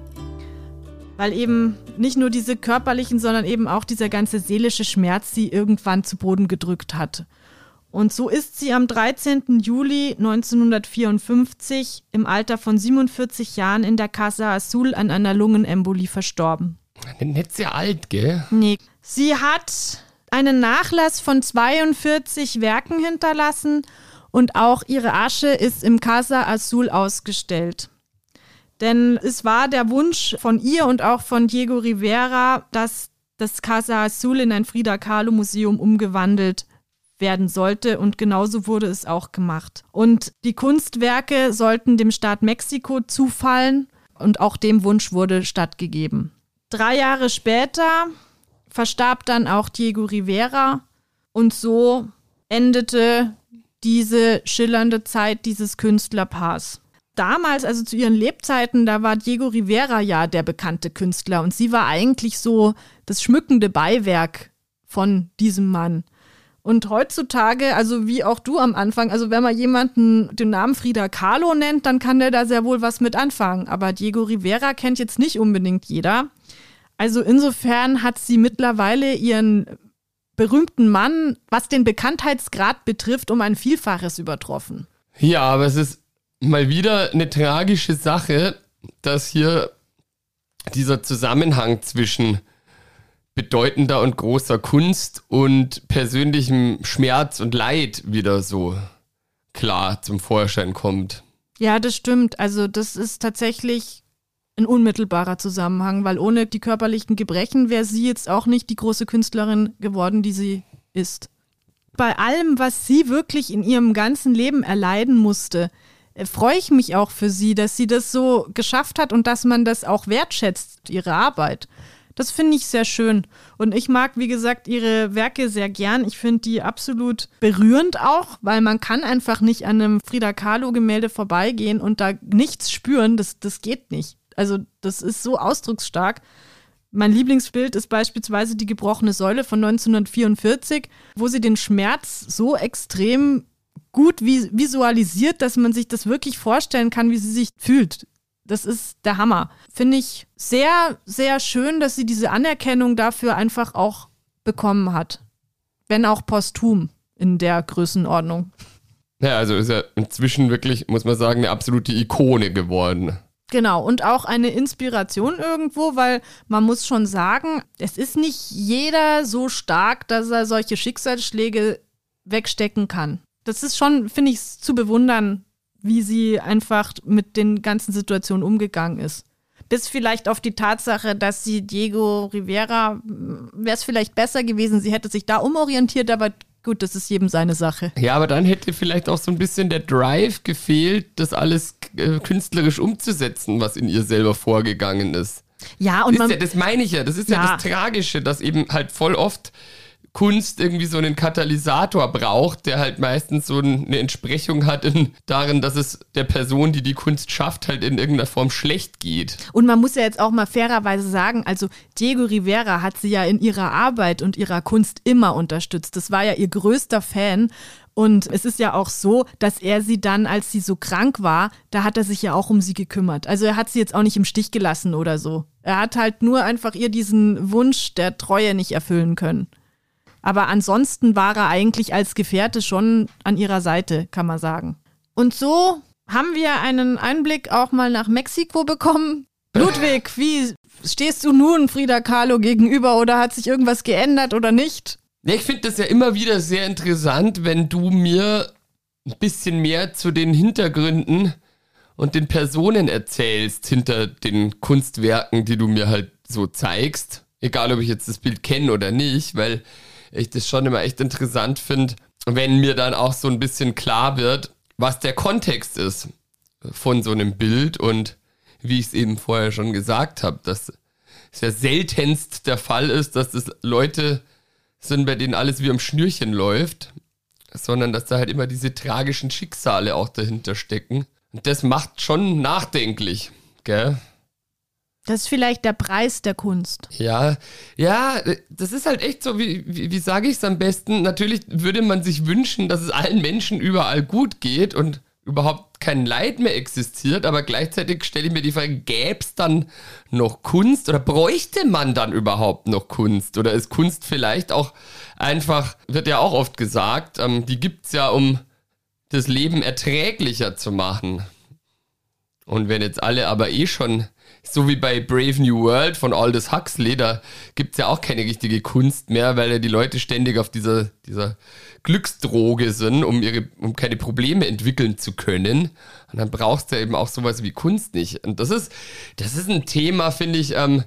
Weil eben nicht nur diese körperlichen, sondern eben auch dieser ganze seelische Schmerz sie irgendwann zu Boden gedrückt hat. Und so ist sie am 13. Juli 1954 im Alter von 47 Jahren in der Casa Azul an einer Lungenembolie verstorben. Nicht sehr alt, gell? Nee. Sie hat einen Nachlass von 42 Werken hinterlassen und auch ihre Asche ist im Casa Azul ausgestellt. Denn es war der Wunsch von ihr und auch von Diego Rivera, dass das Casa Azul in ein Frida Kahlo Museum umgewandelt werden sollte und genauso wurde es auch gemacht. Und die Kunstwerke sollten dem Staat Mexiko zufallen und auch dem Wunsch wurde stattgegeben. Drei Jahre später verstarb dann auch Diego Rivera und so endete diese schillernde Zeit dieses Künstlerpaars. Damals, also zu ihren Lebzeiten, da war Diego Rivera ja der bekannte Künstler und sie war eigentlich so das schmückende Beiwerk von diesem Mann. Und heutzutage, also wie auch du am Anfang, also wenn man jemanden den Namen Frida Kahlo nennt, dann kann der da sehr wohl was mit anfangen. Aber Diego Rivera kennt jetzt nicht unbedingt jeder. Also insofern hat sie mittlerweile ihren berühmten Mann, was den Bekanntheitsgrad betrifft, um ein Vielfaches übertroffen. Ja, aber es ist mal wieder eine tragische Sache, dass hier dieser Zusammenhang zwischen bedeutender und großer Kunst und persönlichem Schmerz und Leid wieder so klar zum Vorschein kommt. Ja, das stimmt. Also das ist tatsächlich ein unmittelbarer Zusammenhang, weil ohne die körperlichen Gebrechen wäre sie jetzt auch nicht die große Künstlerin geworden, die sie ist. Bei allem, was sie wirklich in ihrem ganzen Leben erleiden musste, äh, freue ich mich auch für sie, dass sie das so geschafft hat und dass man das auch wertschätzt, ihre Arbeit. Das finde ich sehr schön. Und ich mag, wie gesagt, ihre Werke sehr gern. Ich finde die absolut berührend auch, weil man kann einfach nicht an einem Frida Kahlo-Gemälde vorbeigehen und da nichts spüren. Das, das geht nicht. Also das ist so ausdrucksstark. Mein Lieblingsbild ist beispielsweise die gebrochene Säule von 1944, wo sie den Schmerz so extrem gut visualisiert, dass man sich das wirklich vorstellen kann, wie sie sich fühlt. Das ist der Hammer. Finde ich sehr, sehr schön, dass sie diese Anerkennung dafür einfach auch bekommen hat. Wenn auch posthum in der Größenordnung. Ja, also ist er inzwischen wirklich, muss man sagen, eine absolute Ikone geworden. Genau, und auch eine Inspiration irgendwo, weil man muss schon sagen, es ist nicht jeder so stark, dass er solche Schicksalsschläge wegstecken kann. Das ist schon, finde ich, zu bewundern, wie sie einfach mit den ganzen Situationen umgegangen ist. Bis vielleicht auf die Tatsache, dass sie Diego Rivera, wäre es vielleicht besser gewesen, sie hätte sich da umorientiert, aber gut, das ist jedem seine Sache. Ja, aber dann hätte vielleicht auch so ein bisschen der Drive gefehlt, das alles äh, künstlerisch umzusetzen, was in ihr selber vorgegangen ist. Ja, und man, ja, das meine ich ja, das ist ja. ja das Tragische, dass eben halt voll oft Kunst irgendwie so einen Katalysator braucht, der halt meistens so eine Entsprechung hat in, darin, dass es der Person, die die Kunst schafft, halt in irgendeiner Form schlecht geht. Und man muss ja jetzt auch mal fairerweise sagen, also Diego Rivera hat sie ja in ihrer Arbeit und ihrer Kunst immer unterstützt. Das war ja ihr größter Fan. Und es ist ja auch so, dass er sie dann, als sie so krank war, da hat er sich ja auch um sie gekümmert. Also er hat sie jetzt auch nicht im Stich gelassen oder so. Er hat halt nur einfach ihr diesen Wunsch der Treue nicht erfüllen können. Aber ansonsten war er eigentlich als Gefährte schon an ihrer Seite, kann man sagen. Und so haben wir einen Einblick auch mal nach Mexiko bekommen, Ludwig, wie stehst du nun Frida Kahlo gegenüber oder hat sich irgendwas geändert oder nicht? Ja, ich finde das ja immer wieder sehr interessant, wenn du mir ein bisschen mehr zu den Hintergründen und den Personen erzählst hinter den Kunstwerken, die du mir halt so zeigst. Egal, ob ich jetzt das Bild kenne oder nicht, weil ich das schon immer echt interessant finde, wenn mir dann auch so ein bisschen klar wird, was der Kontext ist von so einem Bild und wie ich es eben vorher schon gesagt habe, dass es ja seltenst der Fall ist, dass das Leute sind, bei denen alles wie am Schnürchen läuft, sondern dass da halt immer diese tragischen Schicksale auch dahinter stecken. Und das macht schon nachdenklich, gell? Das ist vielleicht der Preis der Kunst. Ja, ja, das ist halt echt so, wie, wie, wie sage ich es am besten? Natürlich würde man sich wünschen, dass es allen Menschen überall gut geht und überhaupt kein Leid mehr existiert, aber gleichzeitig stelle ich mir die Frage, gäbe es dann noch Kunst oder bräuchte man dann überhaupt noch Kunst? Oder ist Kunst vielleicht auch einfach, wird ja auch oft gesagt, ähm, die gibt es ja, um das Leben erträglicher zu machen. Und wenn jetzt alle aber eh schon so wie bei Brave New World von Aldous Huxley, da gibt es ja auch keine richtige Kunst mehr, weil ja die Leute ständig auf dieser, dieser Glücksdroge sind, um, ihre, um keine Probleme entwickeln zu können. Und dann brauchst du ja eben auch sowas wie Kunst nicht. Und das ist, das ist ein Thema, finde ich, ähm,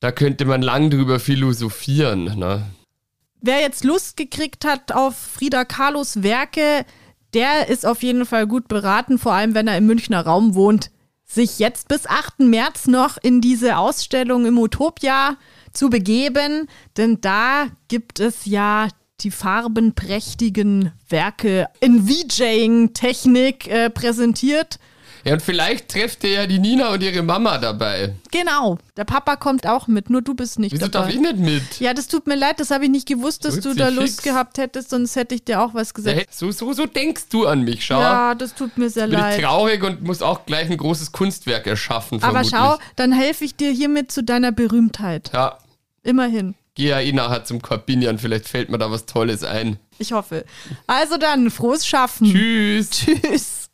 da könnte man lang drüber philosophieren. Ne? Wer jetzt Lust gekriegt hat auf Frida Kahlos Werke, der ist auf jeden Fall gut beraten, vor allem wenn er im Münchner Raum wohnt sich jetzt bis 8. März noch in diese Ausstellung im Utopia zu begeben, denn da gibt es ja die farbenprächtigen Werke in VJing-Technik äh, präsentiert. Ja, und vielleicht trefft ihr ja die Nina und ihre Mama dabei. Genau. Der Papa kommt auch mit, nur du bist nicht Wieso dabei. darf ich nicht mit? Ja, das tut mir leid, das habe ich nicht gewusst, dass du da Lust fix. gehabt hättest, sonst hätte ich dir auch was gesagt. So, so, so denkst du an mich, schau. Ja, das tut mir sehr Bin leid. Ich traurig und muss auch gleich ein großes Kunstwerk erschaffen. Aber vermutlich. schau, dann helfe ich dir hiermit zu deiner Berühmtheit. Ja. Immerhin. Geh ja eh nachher zum Corbinian, vielleicht fällt mir da was Tolles ein. Ich hoffe. Also dann, frohes Schaffen. Tschüss. Tschüss.